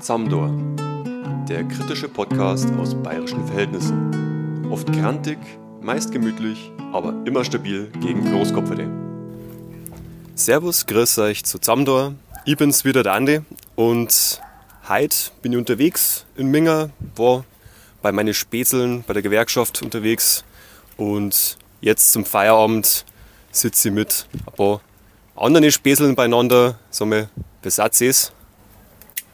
Zamdor, der kritische Podcast aus bayerischen Verhältnissen. Oft grantig, meist gemütlich, aber immer stabil gegen Großkopferde. Servus, grüß euch zu Zamdor. Ich bin's wieder der Andi und heute bin ich unterwegs in Minga, war bei meinen Spätzeln bei der Gewerkschaft unterwegs und jetzt zum Feierabend sitze ich mit ein paar anderen Spätzeln beieinander, sagen wir Besatzes.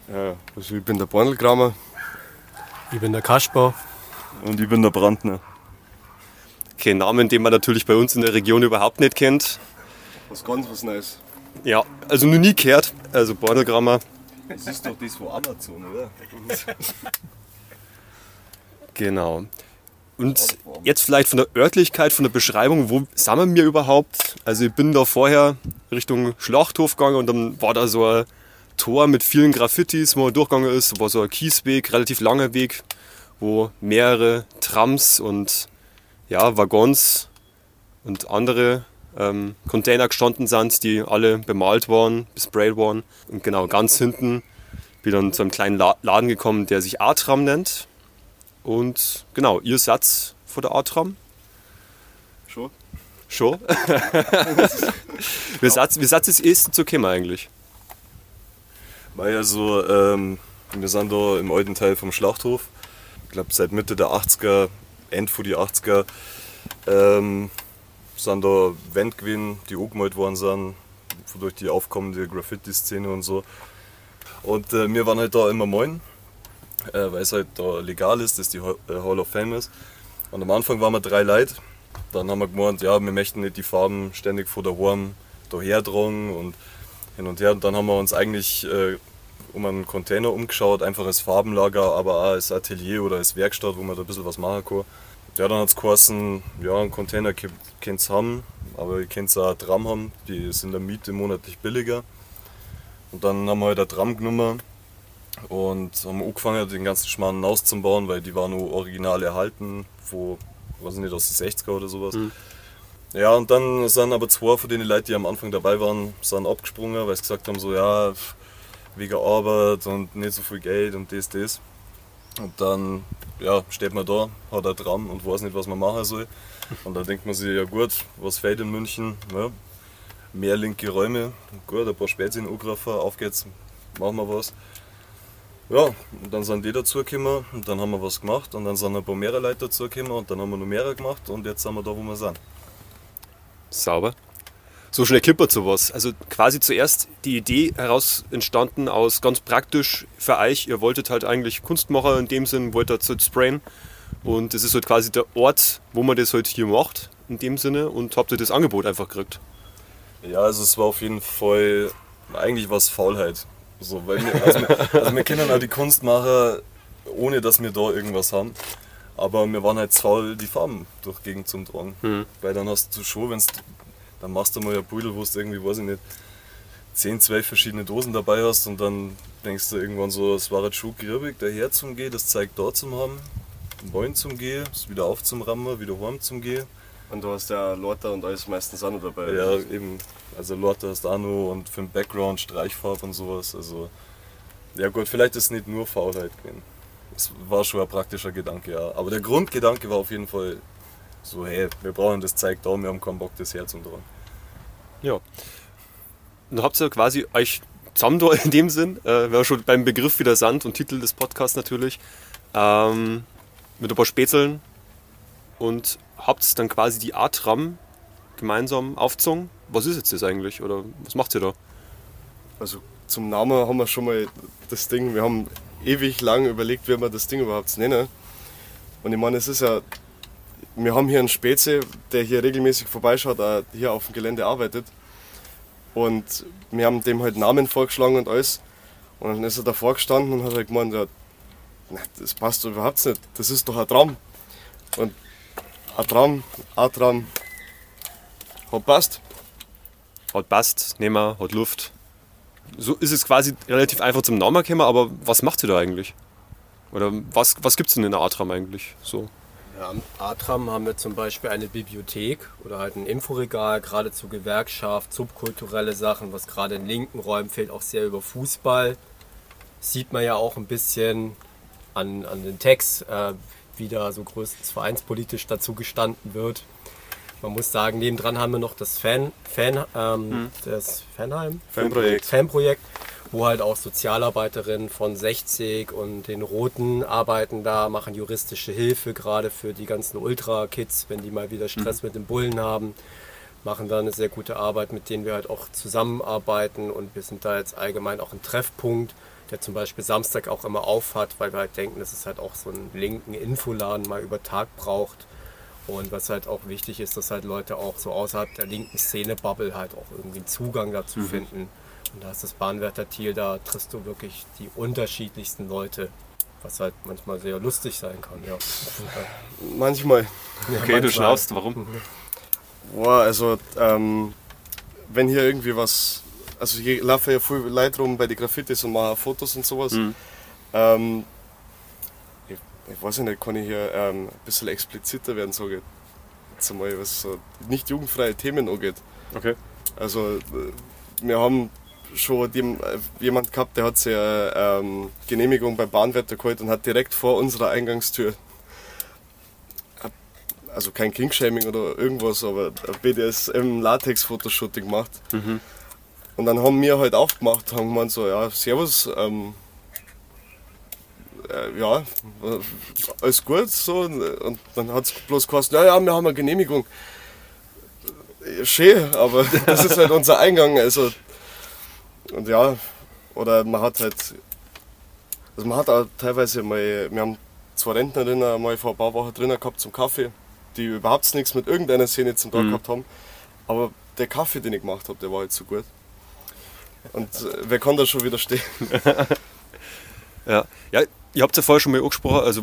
Ja, also ich bin der Bornelkramer. Ich bin der Kasper. Und ich bin der Brandner. Kein Namen, den man natürlich bei uns in der Region überhaupt nicht kennt. Was ganz was Neues. Ja, also noch nie gehört. Also Bordelgrammer. Das ist doch das von Amazon, oder? Genau. Und jetzt vielleicht von der Örtlichkeit, von der Beschreibung, wo sind wir überhaupt? Also ich bin da vorher Richtung Schlachthof gegangen und dann war da so ein Tor mit vielen Graffitis, wo man durchgegangen ist. War so ein Kiesweg, relativ langer Weg, wo mehrere Trams und ja, Waggons und andere ähm, Container gestanden sind, die alle bemalt waren, besprayt waren. Und genau, ganz hinten bin dann zu einem kleinen La Laden gekommen, der sich Atram nennt. Und genau, ihr Satz vor der Atram? Schon? Schon? wie Satz, wie Satz ist es zu kommen eigentlich? Weil also, ähm, wir sind da im alten Teil vom Schlachthof. Ich glaube, seit Mitte der 80er, End von die 80er, ähm, sind da Wände gewesen, die angemalt worden sind, durch die aufkommende Graffiti-Szene und so. Und äh, wir waren halt da immer malen, äh, weil es halt da legal ist, dass die Hall äh, Hall of Fame ist. Und am Anfang waren wir drei Leute. Dann haben wir gemeint, ja, wir möchten nicht die Farben ständig vor der Warm daher und hin und her. Und dann haben wir uns eigentlich äh, um einen Container umgeschaut, einfach als Farbenlager, aber auch als Atelier oder als Werkstatt, wo man da ein bisschen was machen kann. Ja, dann hat es geheißen, ja, einen Container könnt ihr haben, aber ihr könnt auch ein Tram haben, die sind der Miete monatlich billiger. Und dann haben wir halt ein Tram genommen und haben angefangen, den ganzen Schmarrn auszubauen, weil die waren nur original erhalten, wo, weiß ich nicht, aus den 60er oder sowas. Mhm. Ja, und dann sind aber zwei von den Leuten, die am Anfang dabei waren, sind abgesprungen, weil sie gesagt haben, so, ja, wegen Arbeit und nicht so viel Geld und das, das. Und dann ja, steht man da, hat ein Tram und weiß nicht, was man machen soll. Und dann denkt man sich, ja gut, was fehlt in München? Ja, mehr linke Räume, gut, ein paar Spätzchen angegriffen, auf geht's, machen wir was. Ja, und dann sind die dazugekommen und dann haben wir was gemacht und dann sind ein paar mehrere Leute dazugekommen und dann haben wir noch mehrere gemacht und jetzt sind wir da, wo wir sind. Sauber. So schnell klippert sowas. Also quasi zuerst die Idee heraus entstanden aus ganz praktisch für euch. Ihr wolltet halt eigentlich Kunstmacher in dem Sinn, wolltet halt sprayen. Und das ist halt quasi der Ort, wo man das halt hier macht, in dem Sinne. Und habt ihr das Angebot einfach gekriegt. Ja, also es war auf jeden Fall eigentlich was Faulheit. So, weil wir, also, wir, also wir kennen auch die Kunstmacher, ohne dass wir da irgendwas haben. Aber wir waren halt faul, die Farben durch Gegend zum Tragen. Mhm. Weil dann hast du schon, wenn dann machst du mal ein Pudel, wo du irgendwie, weiß ich nicht, 10, 12 verschiedene Dosen dabei hast und dann denkst du irgendwann so, es war jetzt schon griebig, daher zum Gehen, das zeigt da zum haben, Moin zum Gehen, wieder auf zum Rammen, wieder heim zum Gehen. Und du hast ja Lorter und alles meistens auch noch dabei. Ja, eben. Also Lorte hast du auch noch und für den Background Streichfarbe und sowas. Also, ja gut, vielleicht ist es nicht nur Faulheit gewesen. Es war schon ein praktischer Gedanke, ja. Aber der Grundgedanke war auf jeden Fall so, hey, wir brauchen das Zeug da, wir haben keinen Bock, das herzudrehen. Ja. Dann habt ihr quasi euch zusammen da in dem Sinn, äh, wir schon beim Begriff wieder Sand und Titel des Podcasts natürlich, ähm, mit ein paar Spätzeln und habt dann quasi die Atram gemeinsam aufgezogen. Was ist jetzt das eigentlich oder was macht ihr da? Also zum Namen haben wir schon mal das Ding, wir haben ewig lang überlegt, wie wir das Ding überhaupt nennen. Und ich meine, es ist ja, wir haben hier einen Spezi, der hier regelmäßig vorbeischaut, auch hier auf dem Gelände arbeitet. Und wir haben dem halt Namen vorgeschlagen und alles. Und dann ist er davor gestanden und hat halt gemeint, ja, das passt doch überhaupt nicht, das ist doch ein Traum. Und ein Traum, ein Traum, hat passt. Hat passt, nehmen wir, hat Luft. So ist es quasi relativ einfach zum Namen gekommen, aber was macht ihr da eigentlich? Oder was, was gibt es denn in der Atram eigentlich? So. Am Atram haben wir zum Beispiel eine Bibliothek oder halt ein Inforegal, gerade zur Gewerkschaft, subkulturelle Sachen, was gerade in linken Räumen fehlt, auch sehr über Fußball. sieht man ja auch ein bisschen an, an den Text, äh, wie da so größtenteils vereinspolitisch dazu gestanden wird. Man muss sagen, nebendran haben wir noch das Fan, Fan ähm, Mhm. das Fanheim, Fanprojekt. Fanprojekt, wo halt auch Sozialarbeiterinnen von 60 und den Roten arbeiten da, machen juristische Hilfe, gerade für die ganzen Ultra-Kids, wenn die mal wieder Stress mit den Bullen haben, machen da eine sehr gute Arbeit, mit denen wir halt auch zusammenarbeiten und wir sind da jetzt allgemein auch ein Treffpunkt, der zum Beispiel Samstag auch immer auf hat, weil wir halt denken, dass es halt auch so einen linken Infoladen mal über Tag braucht. Und was halt auch wichtig ist, dass halt Leute auch so außerhalb der linken Szene-Bubble halt auch irgendwie einen Zugang dazu finden. Und da ist das Bahnwärter Thiel, da triffst du wirklich die unterschiedlichsten Leute, was halt manchmal sehr lustig sein kann. Ja. Manchmal. Okay, du manchmal. schnaufst, warum? Boah, also ähm, wenn hier irgendwie was, also hier laufen ja viel Leute rum bei den Graffitis und machen Fotos und sowas. Ähm, ich, ich weiß nicht, kann ich hier ähm, ein bisschen expliziter werden, sage ich jetzt einmal, was so nicht jugendfreie Themen angeht. Okay. Also äh, wir haben schon dem, äh, jemand gehabt, der hat sich eine ähm, Genehmigung beim Bahnwärter geholt und hat direkt vor unserer Eingangstür also kein Kingshaming oder irgendwas, aber ein BDSM Latex Fotoshooting gemacht. Und dann haben wir halt aufgemacht, haben gemeint so, ja, servus, ähm, äh, ja, äh, alles gut, so. Und dann hat es bloß geheißen, ja, ja, wir haben eine Genehmigung. Schön, aber das ist halt unser Eingang, also. Und ja, oder man hat halt, also man hat auch teilweise mal, wir haben zwei Rentnerinnen mal vor ein paar Wochen drinnen gehabt zum Kaffee, die überhaupt nichts mit irgendeiner Szene zum Tag gehabt haben. Aber der Kaffee, den ich gemacht habe, der war halt so gut. Und äh, wer kann da schon widerstehen? Ja. ja, ihr habt ja vorher schon mal angesprochen, also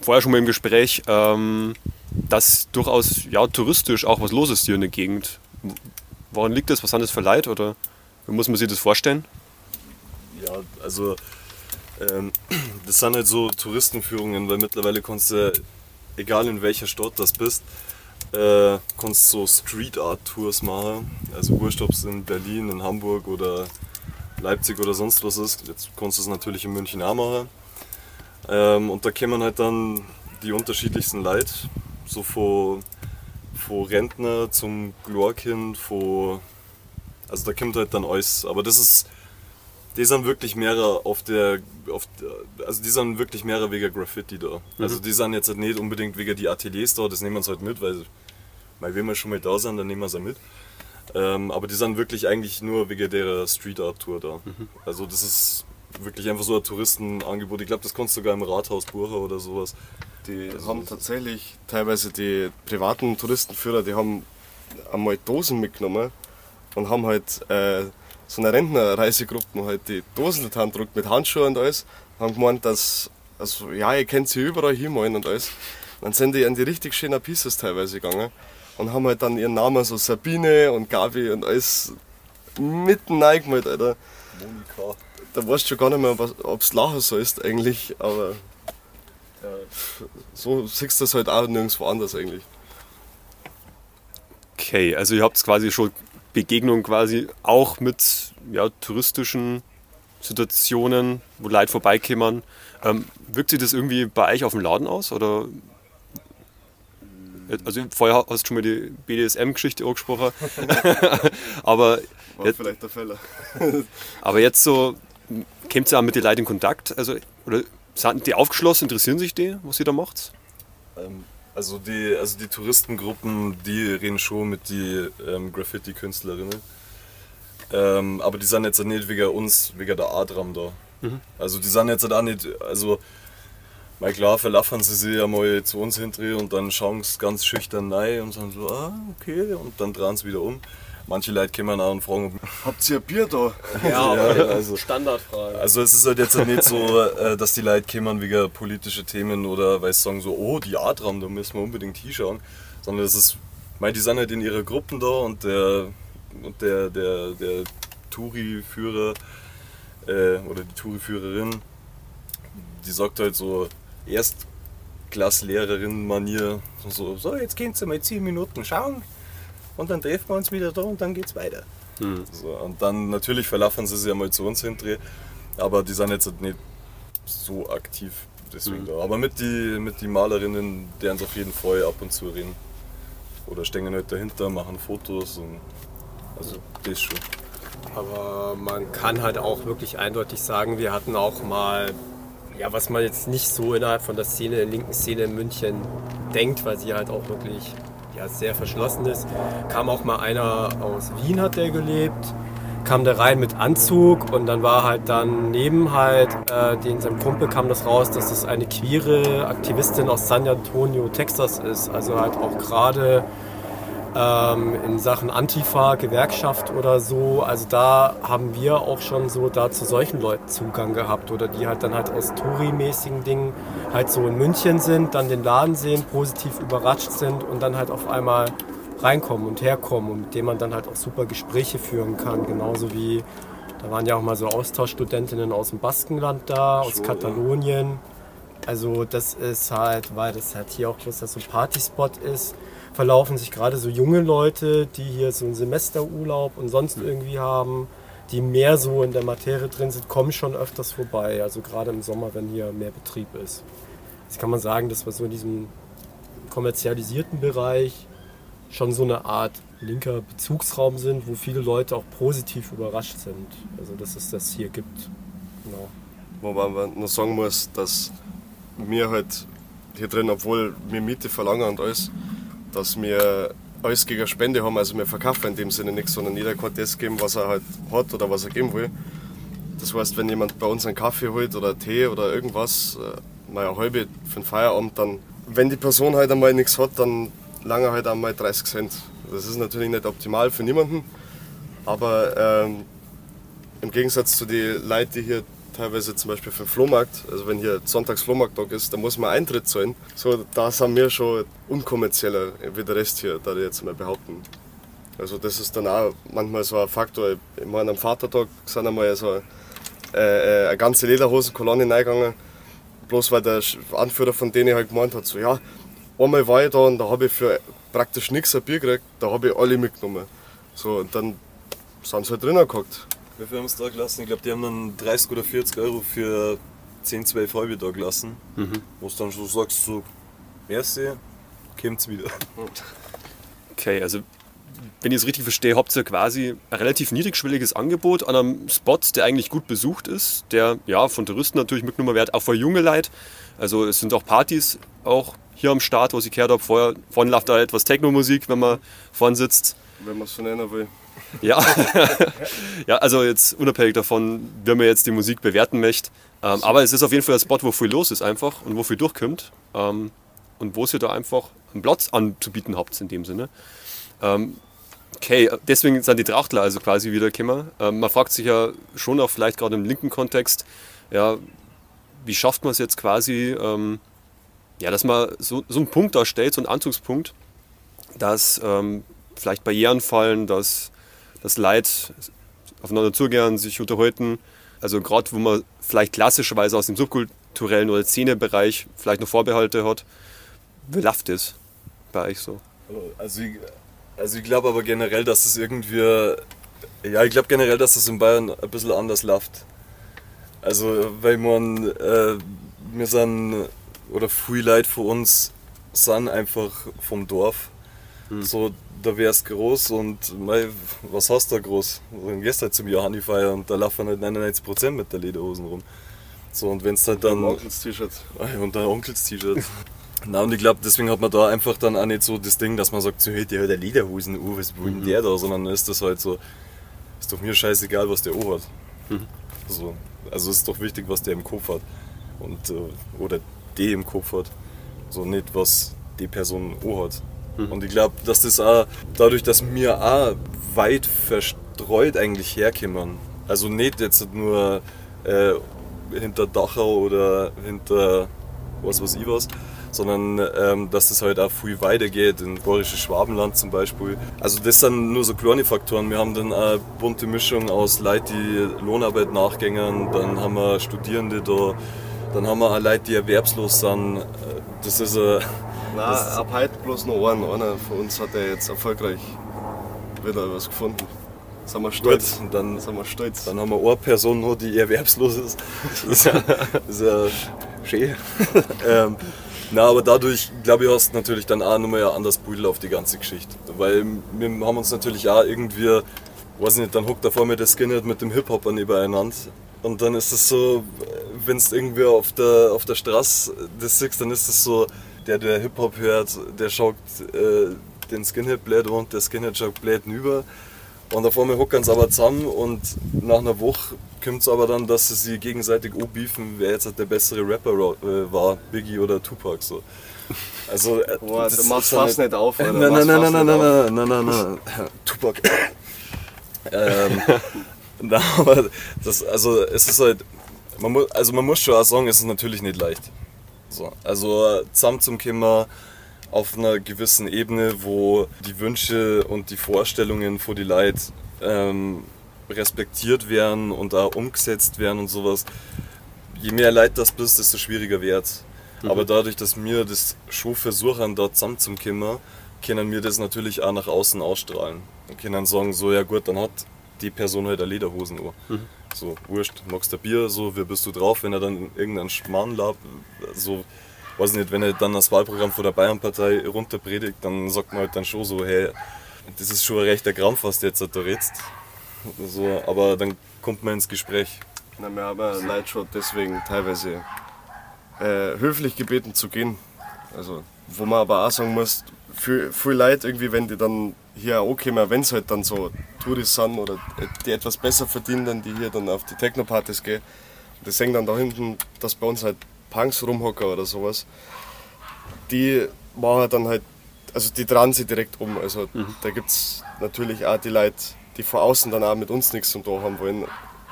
vorher schon mal im Gespräch, ähm, dass durchaus ja, touristisch auch was los ist hier in der Gegend. Woran liegt das? Was sind das für Leid? Oder wie muss man sich das vorstellen? Ja, also ähm, das sind halt so Touristenführungen, weil mittlerweile kannst du, egal in welcher Stadt das bist, äh, kannst so Street Art Tours machen. Also es in Berlin, in Hamburg oder Leipzig oder sonst was ist. Jetzt kannst du es natürlich in München auch machen. Ähm, und da kommen halt dann die unterschiedlichsten Leute, so von Rentner zum Glorkind, von also da kommt halt dann alles. Aber das ist die sind wirklich mehrere auf der, auf der also die sind wirklich mehrere wegen Graffiti da. Also die sind jetzt halt nicht unbedingt wegen die Ateliers da, das nehmen wir uns halt mit, weil, weil wenn wir schon mal da sind, dann nehmen wir sie mit. Ähm, aber die sind wirklich eigentlich nur wegen der Street Art Tour da. Also das ist wirklich einfach so ein Touristenangebot. Ich glaube, das kannst du sogar im Rathaus buchen oder sowas. Die haben tatsächlich teilweise die privaten Touristenführer, die haben einmal Dosen mitgenommen und haben halt äh, so eine Rentnerreisegruppe halt die Dosen in die Hand gedrückt mit Handschuhen und alles. Haben gemeint, dass, also ja, ihr könnt sie überall hinmalen und alles. Dann sind die an die richtig schönen Pieces teilweise gegangen und haben halt dann ihren Namen so Sabine und Gabi und alles mitten reingemalt, Alter. Monika. Da weißt du schon gar nicht mehr, ob es Lachen so ist eigentlich, aber ja, so siehst du das halt auch nirgendwo anders eigentlich. Okay, also ihr habt quasi schon Begegnungen quasi auch mit ja, touristischen Situationen, wo Leute vorbeikommen. Ähm, wirkt sich das irgendwie bei euch auf dem Laden aus? Oder also vorher hast du schon mal die BDSM-Geschichte angesprochen. aber, War jetzt, vielleicht der Fehler. aber jetzt so, kommt ihr auch mit den Leuten in Kontakt? Also, oder sind die aufgeschlossen, interessieren sich die, was ihr da macht? Ähm, also die, also die Touristengruppen, die reden schon mit die ähm, Graffiti-Künstlerinnen. Ähm, aber die sind jetzt nicht wegen uns, wegen der Adram da. Also die sind jetzt auch nicht, also mal klar verlaffen sie sich ja mal zu uns hindrehen und dann schauen sie ganz schüchtern rein und sagen so, ah, okay, und dann drehen sie wieder um. Manche Leute kommen auch und fragen, Habt ihr Bier da? Ja, aber also- Standardfrage. Also es ist halt jetzt nicht so, äh, dass die Leute kommen wegen politische Themen oder weil sie sagen so, oh, die Adram, da müssen wir unbedingt hinschauen. Sondern es ist, mein, die sind halt in ihre Gruppen da und der, und der, der, der Touri-Führer äh, oder die Touri-Führerin, die sagt halt so, Erstklasslehrerin-Manier, so, so, jetzt gehen Sie mal 10 Minuten schauen und dann treffen wir uns wieder da und dann geht's weiter. So, und dann natürlich verlaufen sie sich einmal zu uns hindrehen. Aber die sind jetzt nicht so aktiv deswegen mhm. da. Aber mit die, mit die Malerinnen, deren es auf jeden Fall ab und zu reden. Oder stehen halt dahinter, machen Fotos und also das schon. Aber man kann halt auch wirklich eindeutig sagen, wir hatten auch mal, ja, was man jetzt nicht so innerhalb von der Szene, der linken Szene in München denkt, weil sie halt auch wirklich ja, sehr verschlossen ist. Kam auch mal einer aus Wien, hat der gelebt kam der rein mit Anzug und dann war halt dann neben halt, äh, den seinem Kumpel kam das raus, dass das eine queere Aktivistin aus San Antonio, Texas ist. Also halt auch gerade ähm, in Sachen Antifa, Gewerkschaft oder so. Also da haben wir auch schon so da zu solchen Leuten Zugang gehabt oder die halt dann halt aus Touri-mäßigen Dingen halt so in München sind, dann den Laden sehen, positiv überrascht sind und dann halt auf einmal reinkommen und herkommen und mit dem man dann halt auch super Gespräche führen kann. Genauso wie, da waren ja auch mal so Austauschstudentinnen aus dem Baskenland da, aus Katalonien. Also das ist halt, weil das halt hier auch bloß so ein Partyspot ist, verlaufen sich gerade so junge Leute, die hier so einen Semesterurlaub und sonst irgendwie haben, die mehr so in der Materie drin sind, kommen schon öfters vorbei. Also gerade im Sommer, wenn hier mehr Betrieb ist. Jetzt kann man sagen, dass wir so in diesem kommerzialisierten Bereich schon so eine Art linker Bezugsraum sind, wo viele Leute auch positiv überrascht sind. Also dass es das hier gibt. Genau. Wobei man nur sagen muss, dass wir halt hier drin, obwohl wir Miete verlangen und alles, dass wir alles gegen Spende haben. Also wir verkaufen in dem Sinne nichts, sondern jeder kann das geben, was er halt hat oder was er geben will. Das heißt, wenn jemand bei uns einen Kaffee holt oder Tee oder irgendwas, äh, mal eine halbe für den Feierabend, dann, wenn die Person halt einmal nichts hat, dann lange halt einmal 30 Cent. Das ist natürlich nicht optimal für niemanden, aber ähm, im Gegensatz zu den Leuten, die hier teilweise zum Beispiel für den Flohmarkt, also wenn hier Sonntags Flohmarkttag ist, da muss man Eintritt zahlen. So, da sind wir schon unkommerzieller wie der Rest hier, da ich jetzt mal behaupten. Also das ist dann auch manchmal so ein Faktor. Ich meine, am Vatertag sind einmal so äh, äh eine ganze Lederhosenkolonne reingegangen, bloß weil der Anführer von denen halt gemeint hat, so ja, einmal war ich da und da habe ich für praktisch nichts ein Bier gekriegt, da habe ich alle mitgenommen. So, und dann sind sie halt drinnen gehockt. Wie viel haben sie da gelassen? Ich glaube, die haben dann 30 oder 40 Euro für 10, 12 halbe da gelassen. Mhm. Wo du dann schon sagst, so, merci, kommt's wieder. Okay, also wenn ich es richtig verstehe, habt ihr quasi ein relativ niedrigschwelliges Angebot an einem Spot, der eigentlich gut besucht ist, der ja von Touristen natürlich mitgenommen wird, auch für junge Leute. Also es sind auch Partys auch hier am Start, wo ich gehört habe. Vorher, vorhin läuft da etwas Techno-Musik, wenn man vorn sitzt. Wenn man es so nennen will. Ja. ja, also jetzt unabhängig davon, wie man jetzt die Musik bewerten möchte. Ähm, aber es ist auf jeden Fall ein Spot, wo viel los ist einfach und wo viel durchkommt. Ähm, und wo ihr da einfach einen Platz anzubieten habt in dem Sinne. Ähm, okay, deswegen sind die Trachtler also quasi wieder gekommen. Ähm, man fragt sich ja schon auch vielleicht gerade im linken Kontext, ja, wie schafft man es jetzt quasi, ähm, ja, dass man so, so einen Punkt darstellt, so einen Anzugspunkt, dass ähm, vielleicht Barrieren fallen, dass das Leid aufeinander zugehen, sich unterhalten. Also gerade wo man vielleicht klassischerweise aus dem subkulturellen oder Szenebereich vielleicht noch Vorbehalte hat, wie läuft das bei euch so? Also ich, also ich glaube aber generell, dass es irgendwie, ja ich glaube generell, dass es in Bayern ein bisschen anders läuft. Also weil man, äh, wir sind oder viele Leute von uns sind einfach vom Dorf. Hm. So, da wär's groß und mei, was hast du da groß? Dann gehst halt zum Johanni feiern und da laufen halt 99% mit der Lederhosen rum. So, und wenn's halt dann. Und Onkels T-Shirt. Und dein Onkels T-Shirt. Na, und ich glaube, deswegen hat man da einfach dann auch nicht so das Ding, dass man sagt, so, hey, der hat Lederhosen, oh, was will denn mhm. der da? Sondern ist das halt so, ist doch mir scheißegal, was der O hat. Mhm. So, also ist doch wichtig, was der im Kopf hat. Und, äh, oder die im Kopf hat. So nicht, was die Person auch hat. Mhm. Und ich glaube, dass das auch dadurch, dass wir auch weit verstreut eigentlich herkommen. Also nicht jetzt nur äh, hinter Dachau oder hinter was weiß ich was, sondern ähm, dass das halt auch viel weiter geht, in bayerisches Schwabenland zum Beispiel. Also das sind nur so kleine Faktoren. Wir haben dann eine bunte Mischung aus Leuten, die Lohnarbeit nachgängen, dann haben wir Studierende da, dann haben wir auch Leute, die erwerbslos sind. Das ist ein. Nein, ab heute bloß noch einen. Einer von uns hat ja jetzt erfolgreich wieder was gefunden. Sind wir stolz. Gut, dann, Sind wir stolz. dann haben wir eine Person noch, die erwerbslos ist. Das ist ja, das ist ja schön. ähm, na, aber dadurch, glaube ich, hast du natürlich dann auch nochmal ein anderes Bild auf die ganze Geschichte. Weil wir haben uns natürlich auch irgendwie, weiß nicht, dann hockt da vor mir der Skinhead mit dem Hip-Hopper nebeneinander. Und dann ist es so, wenn es irgendwie auf der, auf der Straße das siehst, dann ist es so, der, der Hip-Hop hört, der schaut äh, den Skinhead blöd und der Skinhead schaut blöd über. Und auf einmal hocken sie aber zusammen und nach einer Woche kommt es aber dann, dass sie sich gegenseitig beefen, wer jetzt der bessere Rapper äh, war, Biggie oder Tupac. So. Also, äh, Boah, das du ist machst dann fast nicht auf, Alter. Nein, nein, nein, nein, nein, nein, nein, nein, nein, Tupac. ähm, na, aber das, also es ist halt, man muss, also man muss schon auch sagen, es ist natürlich nicht leicht. So, also zusammen zum Kimmer auf einer gewissen Ebene, wo die Wünsche und die Vorstellungen von die Leute ähm, respektiert werden und auch umgesetzt werden und sowas. Je mehr Leid das bist, desto schwieriger wird's. Aber dadurch, dass wir das schon versuchen, da zusammen zum Kimmer, können wir das natürlich auch nach außen ausstrahlen. Und können sagen, so, ja gut, dann hat die Person halt eine Lederhosen an. So, wurscht, magst du Bier, so, wie bist du drauf, wenn er dann irgendeinen Schmarrn lab, so, weiß nicht, wenn er dann das Wahlprogramm von der Bayernpartei runterpredigt, dann sagt man halt dann schon so, hey, das ist schon ein rechter Krampf, was du jetzt da redst. So, aber dann kommt man ins Gespräch. Na, wir haben ja Leute schon deswegen teilweise äh, höflich gebeten zu gehen. Also, wo man aber auch sagen muss, viel, viel Leute irgendwie, wenn die dann hier auch wenn es halt dann so Touris sind oder die etwas besser verdienen, dann die hier dann auf die Techno-Partys gehen. Die sehen dann da hinten, dass bei uns halt Punks rumhocken oder sowas. Die machen dann halt, also die dran sie direkt um. Also da gibt es natürlich auch die Leute, die von außen dann auch mit uns nichts zum tun haben wollen.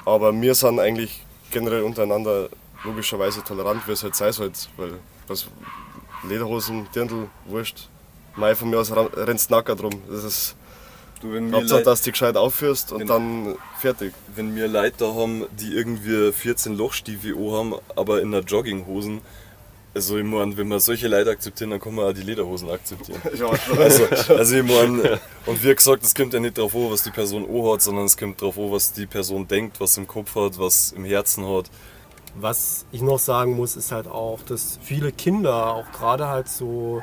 Aber wir sind eigentlich generell untereinander logischerweise tolerant, wie es halt sein soll. Weil was, Lederhosen, Dirndl, Wurscht. Mai von mir aus rennst nackert rum. Das ist Du, wenn Hauptsache, dass du dich gescheit aufführst und dann fertig. wenn wir Leute da haben, die irgendwie 14 Lochstiefel haben, aber in der Jogginghosen, also ich meine, wenn wir solche Leute akzeptieren, dann kann man auch die Lederhosen akzeptieren. Ja, Also, also ich meine, und wie gesagt, es kommt ja nicht darauf an, was die Person O hat, sondern es kommt darauf an, was die Person denkt, was im Kopf hat, was im Herzen hat. Was ich noch sagen muss, ist halt auch, dass viele Kinder, auch gerade halt so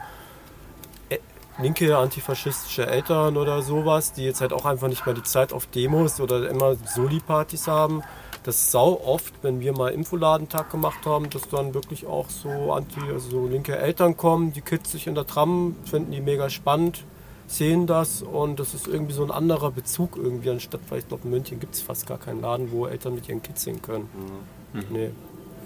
linke antifaschistische Eltern oder sowas, die jetzt halt auch einfach nicht mehr die Zeit auf Demos oder immer Soli-Partys haben, das sau oft, wenn wir mal Infoladentag gemacht haben, dass dann wirklich auch so anti, also so linke Eltern kommen, die Kids sich in der Tram finden die mega spannend, sehen das und das ist irgendwie so ein anderer Bezug irgendwie anstatt, weil ich glaube in München gibt es fast gar keinen Laden, wo Eltern mit ihren Kids hin können. Nee.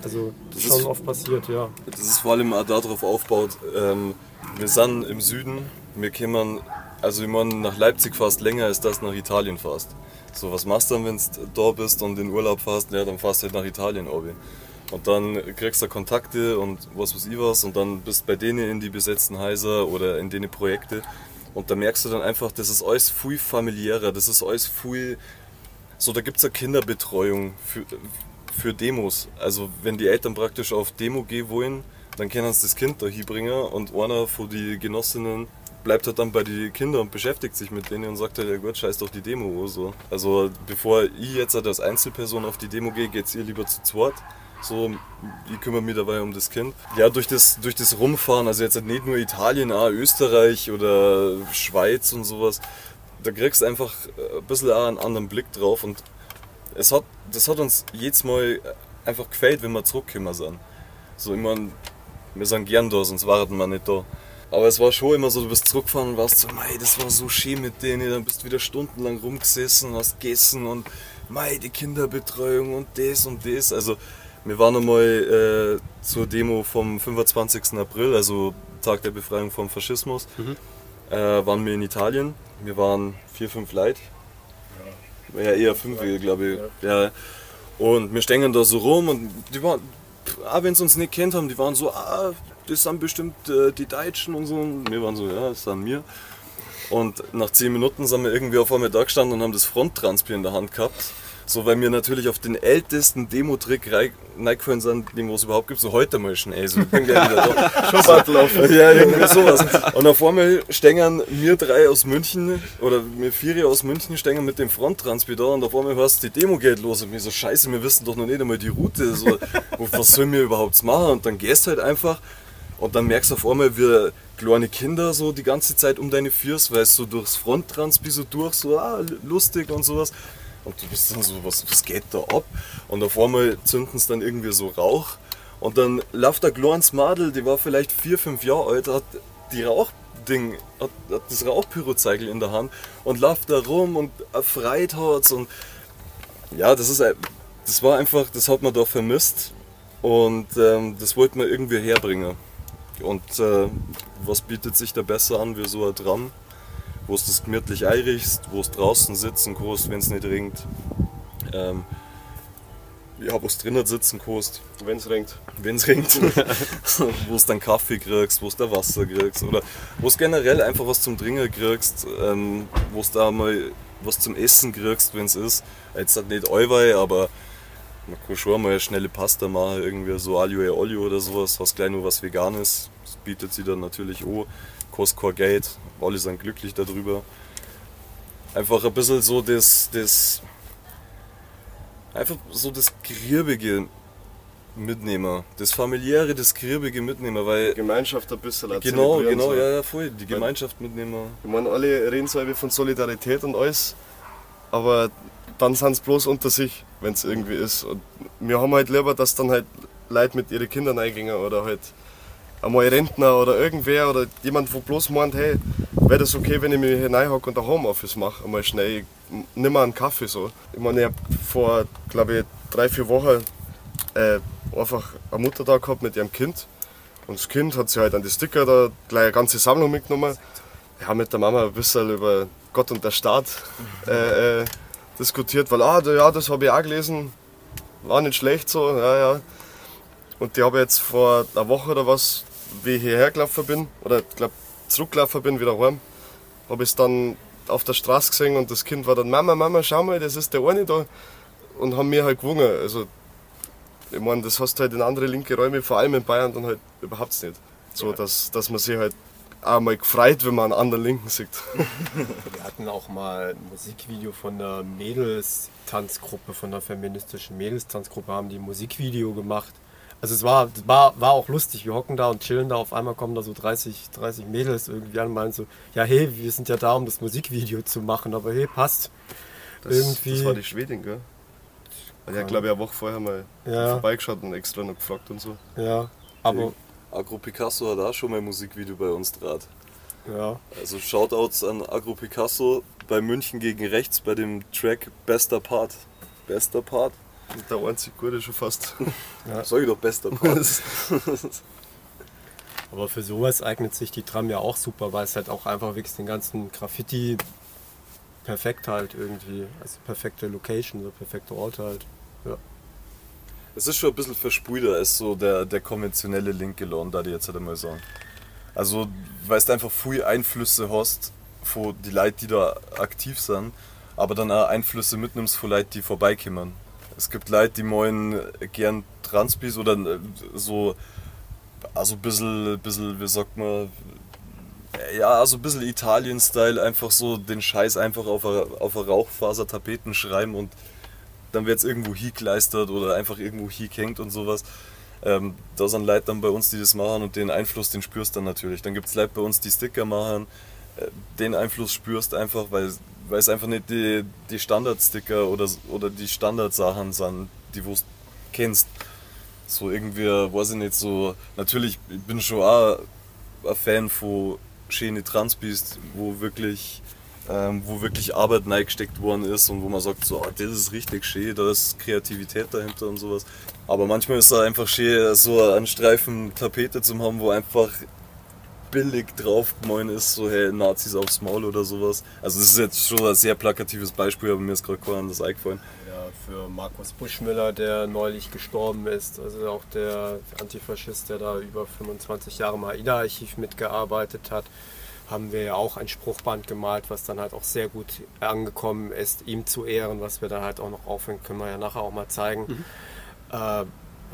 Also das ist Das ist- schon oft passiert, ja. Das ist vor allem auch darauf aufgebaut, ähm, wir sind im Süden, wir kommen, also ich meine, nach Leipzig fast länger als das nach Italien fast. So, was machst du dann, wenn du da bist und in Urlaub fährst? Ja, dann fährst du halt nach Italien, Obi. Und dann kriegst du Kontakte und was weiß ich was und dann bist du bei denen in die besetzten Häuser oder in denen Projekte. Und da merkst du dann einfach, das ist alles viel familiärer, das ist alles viel. So, da gibt es ja Kinderbetreuung für, für Demos. Also, wenn die Eltern praktisch auf Demo gehen wollen, dann können sie das Kind da hinbringen und einer von den Genossinnen bleibt halt dann bei den Kindern und beschäftigt sich mit denen und sagt halt, ja gut, scheiß doch die Demo so. Also, bevor ich jetzt halt als Einzelperson auf die Demo gehe, geht's ihr lieber zu zweit. So, ich kümmere mich dabei um das Kind. Ja, durch das, durch das Rumfahren, also jetzt halt nicht nur Italien, auch Österreich oder Schweiz und sowas, da kriegst du einfach ein bisschen einen anderen Blick drauf und es hat, das hat uns jedes Mal einfach gefällt, wenn wir zurückgekommen sind. So, ich mein, wir sind gern da, sonst waren wir nicht da. Aber es war schon immer so, du bist zurückgefahren und warst so, mei, das war so schön mit denen, dann bist du wieder stundenlang rumgesessen, hast gegessen und mei, die Kinderbetreuung und das und das. Also, wir waren einmal äh, zur Demo vom 25. April, also Tag der Befreiung vom Faschismus, äh, waren wir in Italien. Wir waren vier, fünf Leute. Ja, eher fünf, glaube ich. Ja. Und wir stehen da so rum und die waren, auch wenn sie uns nicht kennt haben, die waren so, ah, das sind bestimmt äh, die Deutschen und so. Und wir waren so, ja, das sind wir. Und nach zehn Minuten sind wir irgendwie auf einmal da gestanden und haben das Fronttransbier in der Hand gehabt So, weil mir natürlich auf den ältesten Demo-Trick reingefallen sind, den es überhaupt gibt, so heute mal schnell. So, ich bin gleich wieder da. Schon Ja, irgendwie sowas. Und auf einmal stehen mir drei aus München oder mir vier aus München stehen mit dem Fronttransport und auf einmal hörst du, die Demo geht los und mir so, scheiße, wir wissen doch noch nicht einmal die Route. So, was sollen wir überhaupt machen? Und dann gehst du halt einfach und dann merkst du auf einmal, wie kleine Kinder so die ganze Zeit um deine Füße, weil es so durchs Fronttrans bist du durch, so ah, lustig und sowas. Und du bist dann so, was, was geht da ab? Und auf einmal zünden es dann irgendwie so Rauch. Und dann läuft der kleines Madel, die war vielleicht vier, fünf Jahre alt, hat die Rauchding, hat, hat das Rauchpyrozeigel in der Hand und läuft da rum und erfreit hat und ja, das ist das war einfach, das hat man da vermisst und ähm, das wollte man irgendwie herbringen. Und äh, was bietet sich da besser an wie so ein Tram, wo es das gemütlich einrichst, wo es draußen sitzen kannst, wenn es nicht regnet. Ähm, ja, wo es drinnen sitzen kannst. Wenn es regnet. Wenn es regnet. wo es dann Kaffee kriegst, wo es da Wasser kriegst. Oder wo es generell einfach was zum Trinken kriegst, ähm, wo es da mal was zum Essen kriegst, wenn es ist. Jetzt halt nicht Eiwei, aber man kann schon mal eine schnelle Pasta machen, irgendwie so Aglio e Olio oder sowas, hast gleich nur was Veganes. Das bietet sie dann natürlich auch. Kein Geld, alle sind glücklich darüber. Einfach ein bisschen so das, das einfach so das Griebige mitnehmen. Das familiäre, das Griebige mitnehmen, weil. Gemeinschaft ein bisschen Genau, genau, ja, ja, voll. Die Gemeinschaft mitnehmen. Ich meine, alle reden so von Solidarität und alles, aber dann sind es bloß unter sich, wenn es irgendwie ist. Und wir haben halt lieber, dass dann halt Leute mit ihren Kindern eingehen oder halt einmal Rentner oder irgendwer oder jemand, wo bloß meint, hey, wäre das okay, wenn ich mich hier und ein Homeoffice mache, einmal schnell, ich nimm mal einen Kaffee so. Ich meine, ich habe vor, glaube ich, drei, vier Wochen äh, einfach eine Mutter da gehabt mit ihrem Kind und das Kind hat sich halt an die Sticker da gleich eine ganze Sammlung mitgenommen. Wir haben mit der Mama ein bisschen über Gott und der Staat äh, äh, diskutiert, weil, ah, ja, das habe ich auch gelesen, war nicht schlecht so, ja, ja. Und die habe ich jetzt vor einer Woche oder was, wie ich hierher gelaufen bin, oder ich glaube zurückgelaufen bin, wieder heim, habe ich es dann auf der Straße gesehen und das Kind war dann, Mama, Mama, schau mal, das ist der eine da. Und haben mir halt gewungen. Also, ich meine, das hast du halt in andere linke Räume, vor allem in Bayern, dann halt überhaupt nicht. So, dass, dass man sich halt auch mal gefreut, wenn man einen anderen Linken sieht. Wir hatten auch mal ein Musikvideo von der Mädels-Tanzgruppe, von der feministischen Mädels-Tanzgruppe, haben die ein Musikvideo gemacht. Also es war, war, war auch lustig, wir hocken da und chillen da, auf einmal kommen da so 30, 30 Mädels irgendwie an und meinen so, ja hey, wir sind ja da, um das Musikvideo zu machen, aber hey, passt. Das, irgendwie. das war die Schwedin, gell? Ja, glaube ich, eine Woche vorher mal ja. vorbeigeschaut und extra noch gefragt und so. Ja, aber Agro Picasso hat auch schon mal ein Musikvideo bei uns draht. Ja. Also Shoutouts an Agro Picasso bei München gegen rechts bei dem Track Bester Part. Bester Part. Der einzig gute schon fast. Ja. Sag ich doch bester Part. Aber für sowas eignet sich die Tram ja auch super, weil es halt auch einfach wirklich den ganzen Graffiti perfekt halt irgendwie. Also perfekte Location, so perfekte Orte halt. Ja. Es ist schon ein bisschen versprühter als so der, der konventionelle linke Lawn, da die jetzt halt einmal sagen. Also, weil du einfach viel Einflüsse hast von die Leute, die da aktiv sind, aber dann auch Einflüsse mitnimmst von Leuten, die vorbeikommen. Es gibt Leute, die meinen gern Transpis oder äh, so, also ein bisschen, bisschen, wie sagt man, ja, also ein bisschen Italien-Style, einfach so den Scheiß einfach auf eine, auf eine Rauchfasertapeten schreiben und dann wird es irgendwo hingeleistet oder einfach irgendwo hingehängt und sowas. Ähm, da sind Leute dann bei uns, die das machen und den Einfluss, den spürst du dann natürlich. Dann gibt es Leute bei uns, die Sticker machen, äh, den Einfluss spürst einfach, weil, weil es einfach nicht die, die Standardsticker oder, oder die Standardsachen sind, die du kennst. So irgendwie, weiß ich nicht, so, natürlich, ich bin schon auch ein Fan von schönen Transpis, wo wirklich ähm, wo wirklich Arbeit reingesteckt worden ist und wo man sagt, so, oh, das ist richtig schön, da ist Kreativität dahinter und sowas. Aber manchmal ist da einfach schön, so einen Streifen Tapete zu haben, wo einfach billig drauf gemein ist, so hey, Nazis aufs Maul oder sowas. Also das ist jetzt schon ein sehr plakatives Beispiel, aber mir ist gerade kein anderes eingefallen. Ja, für Markus Buschmüller, der neulich gestorben ist, also auch der Antifaschist, der da über 25 Jahre im AIDA-Archiv mitgearbeitet hat haben wir ja auch ein Spruchband gemalt, was dann halt auch sehr gut angekommen ist, ihm zu ehren, was wir dann halt auch noch aufhängen, können wir ja nachher auch mal zeigen. Mhm. Äh,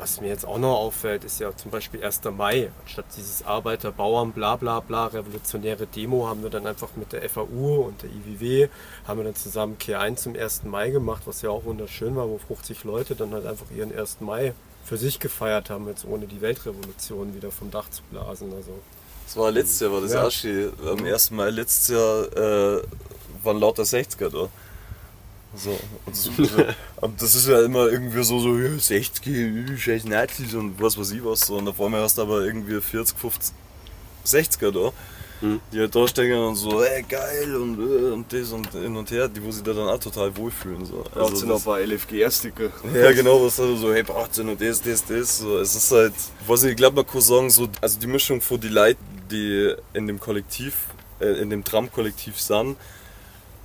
was mir jetzt auch noch auffällt, ist ja zum Beispiel 1. Mai. Anstatt dieses Arbeiter, Bauern, bla bla bla, revolutionäre Demo, haben wir dann einfach mit der FAU und der IWW, haben wir dann zusammen Kehr 1 zum 1. Mai gemacht, was ja auch wunderschön war, wo 50 Leute dann halt einfach ihren 1. Mai für sich gefeiert haben, jetzt ohne die Weltrevolution wieder vom Dach zu blasen. Also. Das war letztes Jahr, war das ja. schön. Am 1. Mai letztes Jahr äh, waren lauter 60er da. So, und, so, und das ist ja immer irgendwie so, so ja, 60, scheiß Nazis und was weiß ich was. So. Und auf einmal hast du aber irgendwie 40, 50, 60er da, mhm. die halt da stehen und so, ey geil und, äh, und das und hin und her, die wo sich da dann auch total wohlfühlen. So. Also sind noch ein paar LFGR-Sticker. Ja genau, was also so, hey braucht und das, das, das. So. Es ist halt, was ich glaube, man kann sagen, so, also die Mischung von die Leute, die in dem Kollektiv, äh, in dem Tram-Kollektiv sind,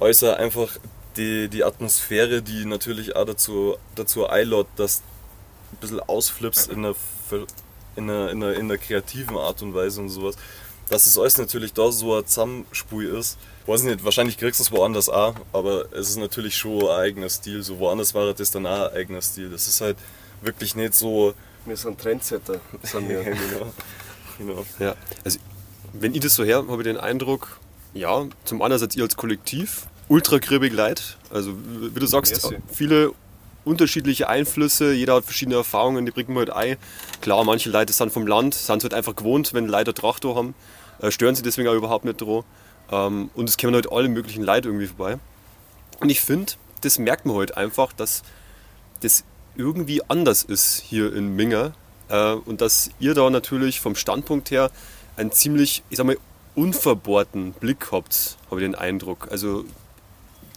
äußert einfach die, die Atmosphäre, die natürlich auch dazu, dazu einlädt, dass du ein bisschen ausflippst in einer, in, einer, in, einer, in einer kreativen Art und Weise und sowas. Dass es alles natürlich da so ein Zusammenspui ist. Weiß nicht, wahrscheinlich kriegst du es woanders auch, aber es ist natürlich schon ein eigener Stil. So woanders war das dann auch ein eigener Stil. Das ist halt wirklich nicht so. Wir sind Trendsetter, sind wir. genau. genau. Ja, also wenn ich das so her, habe ich den Eindruck, ja, zum einen seid ihr als Kollektiv ultra grippig leid. Also wie du sagst, Merci. viele unterschiedliche Einflüsse, jeder hat verschiedene Erfahrungen, die bringen wir halt ein. Klar, manche Leute sind vom Land, sind halt einfach gewohnt, wenn Leute Traktor haben, äh, stören sie deswegen auch überhaupt nicht dran. Ähm, und es kommen halt alle möglichen Leute irgendwie vorbei. Und ich finde, das merkt man halt einfach, dass das irgendwie anders ist hier in Minga äh, und dass ihr da natürlich vom Standpunkt her einen ziemlich, ich sag mal, unverbohrten Blick habt, habe ich den Eindruck. Also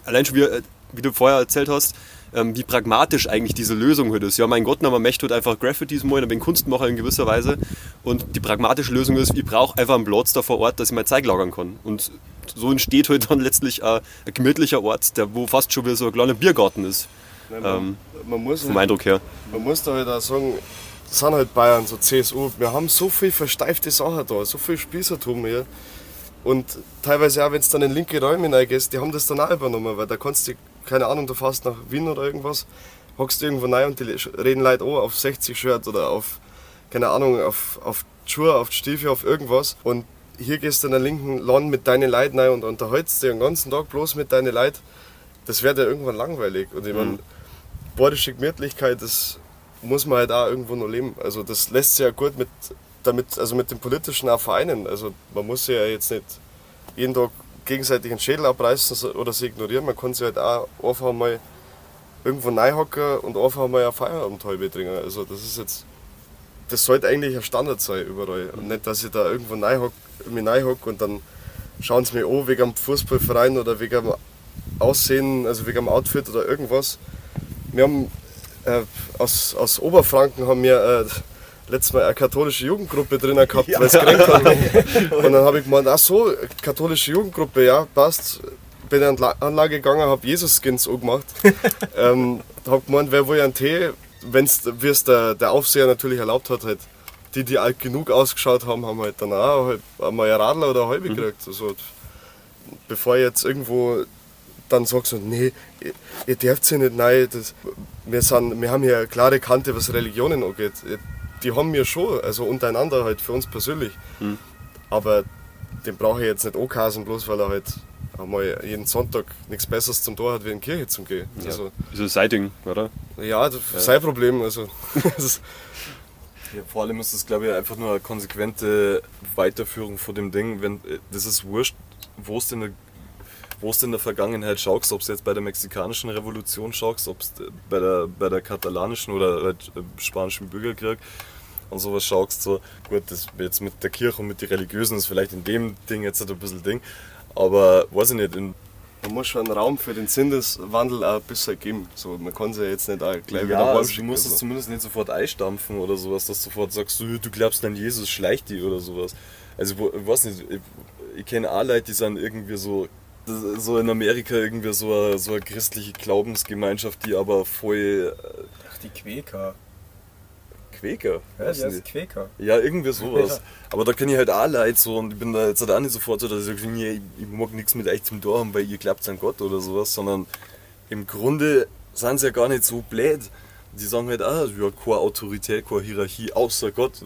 allein schon wie, äh, wie du vorher erzählt hast, ähm, wie pragmatisch eigentlich diese Lösung heute ist. Ja, mein Gott, man möchte einfach Graffitis malen, ich bin Kunstmacher in gewisser Weise. Und die pragmatische Lösung ist, ich brauche einfach einen Platz da vor Ort, dass ich mein Zeug lagern kann. Und so entsteht heute halt dann letztlich ein, ein gemütlicher Ort, der, wo fast schon wie so ein kleiner Biergarten ist. Nein, man, ähm, man muss vom halt, Eindruck her. Man muss da halt auch sagen, das sind halt Bayern, so CSU, wir haben so viel versteifte Sachen da, so viel Spießertum hier. Und teilweise auch, wenn es dann in linke Räume reingehst, die haben das dann auch übernommen, weil da kannst du, keine Ahnung, du fährst nach Wien oder irgendwas, hockst irgendwo rein und die reden Leute auch auf 60 Shirt oder auf, keine Ahnung, auf, auf Schuhe, auf Stiefel, auf irgendwas. Und hier gehst du in der linken Laden mit deinen Leuten rein und unterhältst dich den ganzen Tag bloß mit deinen Leuten. Das wird ja irgendwann langweilig. Und ich meine, mhm. bayerische Gemütlichkeit, das muss man halt auch irgendwo noch leben. Also das lässt sich ja gut mit damit, also mit den politischen auch vereinen. Also man muss ja jetzt nicht jeden Tag gegenseitig den Schädel abreißen oder sie ignorieren. Man kann sich halt auch einfach mal irgendwo reinhocken und einfach mal ein Feierabend halbe trinken. Also das ist jetzt, das sollte eigentlich ein Standard sein überall. Und nicht, dass ich da irgendwo reinhocke und dann schauen sie mir an wegen dem Fußballverein oder wegen dem Aussehen, also wegen dem Outfit oder irgendwas. Wir haben äh, aus, aus Oberfranken haben wir äh, letztes Mal eine katholische Jugendgruppe drin gehabt, ja. weil es gekränkt hat. Und dann habe ich gemeint, ach so, katholische Jugendgruppe, ja, passt. Bin in die Anlage gegangen, habe Jesus-Skins angemacht. ähm, habe gemeint, wer will einen Tee, wenn es der, der Aufseher natürlich erlaubt hat, halt. Die, die alt genug ausgeschaut haben, haben halt dann auch halt einmal ein Radler oder eine halbe mhm. gekriegt. Also, bevor ich jetzt irgendwo dann sagst du, nee, ihr, ihr dürft sie nicht, nein, das, wir, sind, wir haben hier eine klare Kante, was Religionen angeht die haben wir schon, also untereinander halt für uns persönlich. Mhm. Aber den brauche ich jetzt nicht ankasen, bloß weil er halt einmal jeden Sonntag nichts Besseres zum Tor hat, wie in die Kirche zu gehen. Ja. Also, ist ein sein oder? Ja, das ja. sein Problem. Also. ja, vor allem ist es, glaube ich, einfach nur eine konsequente Weiterführung von dem Ding. Wenn, das ist wurscht, wo es in der wo du in der Vergangenheit schaust, ob es jetzt bei der mexikanischen Revolution schaust, ob es bei der, bei der katalanischen oder halt spanischen Bürgerkrieg und sowas schaust, so gut, das jetzt mit der Kirche und mit den Religiösen ist vielleicht in dem Ding jetzt ein bisschen Ding, aber weiß ich nicht, in man muss schon einen Raum für den Sinneswandel auch ein bisschen geben. So, man kann sich jetzt nicht auch gleich ja, wieder also Du musst es zumindest nicht sofort einstampfen oder sowas, dass du sofort sagst, du, du glaubst an Jesus, schleicht die oder sowas. Also, ich weiß nicht, ich, ich kenne auch Leute, die sind irgendwie so so in Amerika irgendwie so eine, so eine christliche Glaubensgemeinschaft, die aber voll. Ach, die Quäker. Quäker. Ja, ist nicht. Quäker. Ja, irgendwie sowas. Ja. Aber da kenne ich halt auch Leute so und ich bin da jetzt halt auch nicht sofort so, dass ich sage, nee, ich, mag nichts mit euch zum Tor haben, weil ihr glaubt an Gott oder sowas, sondern im Grunde sind sie ja gar nicht so blöd. Die sagen halt auch, ja, keine Autorität, keine Hierarchie außer Gott.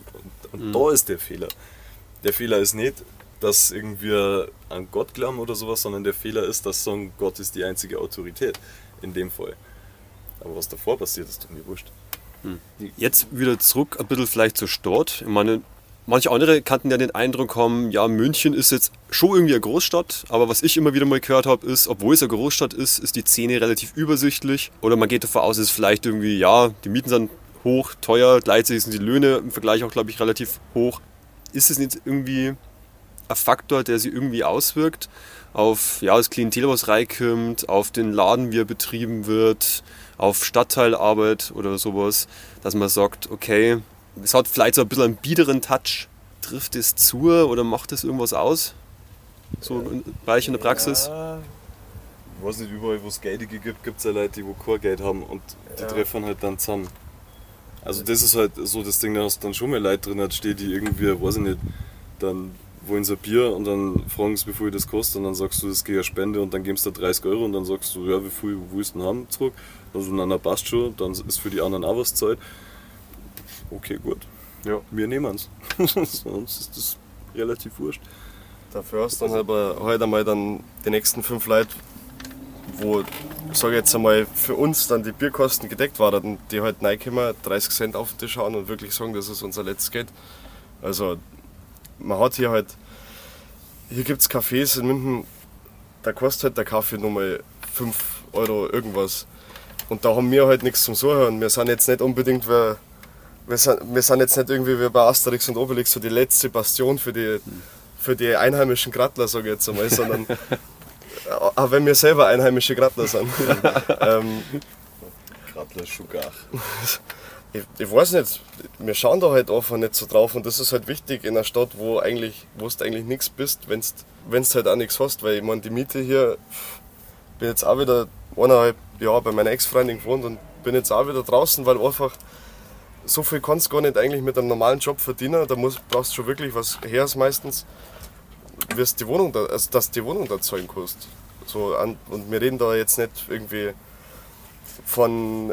Und, und da ist der Fehler. Der Fehler ist nicht, dass irgendwie an Gott glauben oder sowas, sondern der Fehler ist, dass sie sagen, Gott ist die einzige Autorität. In dem Fall. Aber was davor passiert, ist doch mir wurscht. Jetzt wieder zurück, ein bisschen vielleicht zur Stadt. Ich meine, manche andere kannten ja den Eindruck haben, ja, München ist jetzt schon irgendwie eine Großstadt, aber was ich immer wieder mal gehört habe, ist, obwohl es eine Großstadt ist, ist die Szene relativ übersichtlich. Oder man geht davon aus, es ist vielleicht irgendwie, ja, die Mieten sind hoch, teuer, gleichzeitig sind die Löhne im Vergleich auch, glaube ich, relativ hoch. Ist es nicht irgendwie ein Faktor, der sich irgendwie auswirkt auf ja, das Klientel, was reinkommt, auf den Laden, wie er betrieben wird, auf Stadtteilarbeit oder sowas, dass man sagt, okay, es hat vielleicht so ein bisschen einen biederen Touch. Trifft es zu oder macht es irgendwas aus? So in, bei euch in der Praxis? Ja, ich weiß nicht, überall wo es Geldige gibt, gibt es ja Leute, die wo kein Geld haben und die Ja. treffen halt dann zusammen. Also das ist halt so das Ding, da hast du dann schon mal Leute drin, hat steht, die irgendwie, weiß ich nicht, dann wollen sie ein Bier und dann fragen sie, wie viel das kostet und dann sagst du, das geht ja Spende und dann gibst du 30 Euro und dann sagst du, ja, wie viel willst du denn haben zurück? Also dann na, passt schon, dann ist für die anderen auch was Zeit. Okay, gut. Ja, wir nehmen es. Sonst ist das relativ wurscht. Dafür hast du dann aber heute einmal dann die nächsten fünf Leute, wo, sage jetzt einmal, für uns dann die Bierkosten gedeckt waren, die halt reinkommen, 30 Cent auf den Tisch hauen und wirklich sagen, das ist unser letztes Geld. Also man hat hier halt, hier gibt es Cafés in München, da kostet halt der Kaffee nur mal 5 Euro irgendwas. Und da haben wir halt nichts zum Suchen. Wir sind jetzt nicht unbedingt, wir, wir, sind, wir sind jetzt nicht irgendwie wie bei Asterix und Obelix so die letzte Bastion für die, für die einheimischen Grattler, sage ich jetzt einmal, sondern auch wenn wir selber einheimische Grattler sind. ähm, Grattler Schugach. ich, ich weiß nicht, wir schauen da halt einfach nicht so drauf und das ist halt wichtig in einer Stadt, wo eigentlich, wo du eigentlich nichts bist, wenn du halt auch nichts hast, weil ich meine, die Miete hier, bin jetzt auch wieder eineinhalb Jahre bei meiner Ex-Freundin gewohnt und bin jetzt auch wieder draußen, weil einfach so viel kannst du gar nicht eigentlich mit einem normalen Job verdienen, da musst, brauchst du schon wirklich was her meistens, wirst die Wohnung da, also dass die Wohnung da zahlen kostet. So, und wir reden da jetzt nicht irgendwie von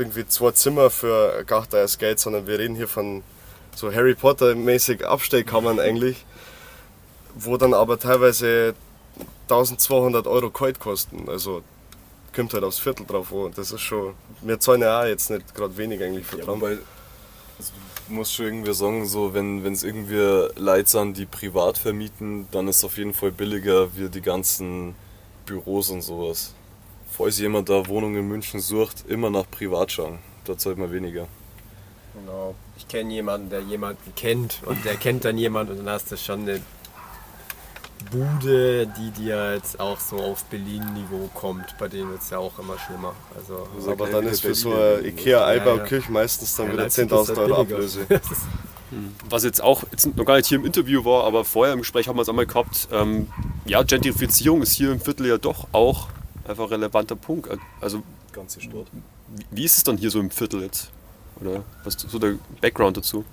irgendwie zwei Zimmer für ein Gachteils Geld, sondern wir reden hier von so Harry Potter-mäßig Abstellkammern eigentlich, wo dann aber teilweise 1200 Euro kalt kosten. Also kommt halt aufs Viertel drauf an. Das ist schon, wir zahlen ja auch jetzt nicht gerade wenig eigentlich für Ja, wobei, also, du musst schon irgendwie sagen, so, wenn es irgendwie Leute sind, die privat vermieten, dann ist es auf jeden Fall billiger wie die ganzen Büros und sowas. Falls jemand da Wohnung in München sucht, immer nach privat schauen. Da zahlt man weniger. Genau. Ich kenne jemanden, der jemanden kennt und der kennt dann jemanden und dann hast du schon eine Bude, die dir jetzt auch so auf Berlin-Niveau kommt. Bei denen wird es ja auch immer schlimmer. Also, Also aber dann ist für so eine Ikea-Eibau-Küche Ja, meistens dann Ja, wieder Leipzig ist 10.000 halt Euro. Ablöse. Was jetzt auch, jetzt noch gar nicht hier im Interview war, aber vorher im Gespräch haben wir es einmal gehabt. Ähm, ja, Gentrifizierung ist hier im Viertel ja doch auch einfach ein relevanter Punkt. Also, Ganze Stadt. wie- ist es dann hier so im Viertel jetzt? Oder was ist so der Background dazu?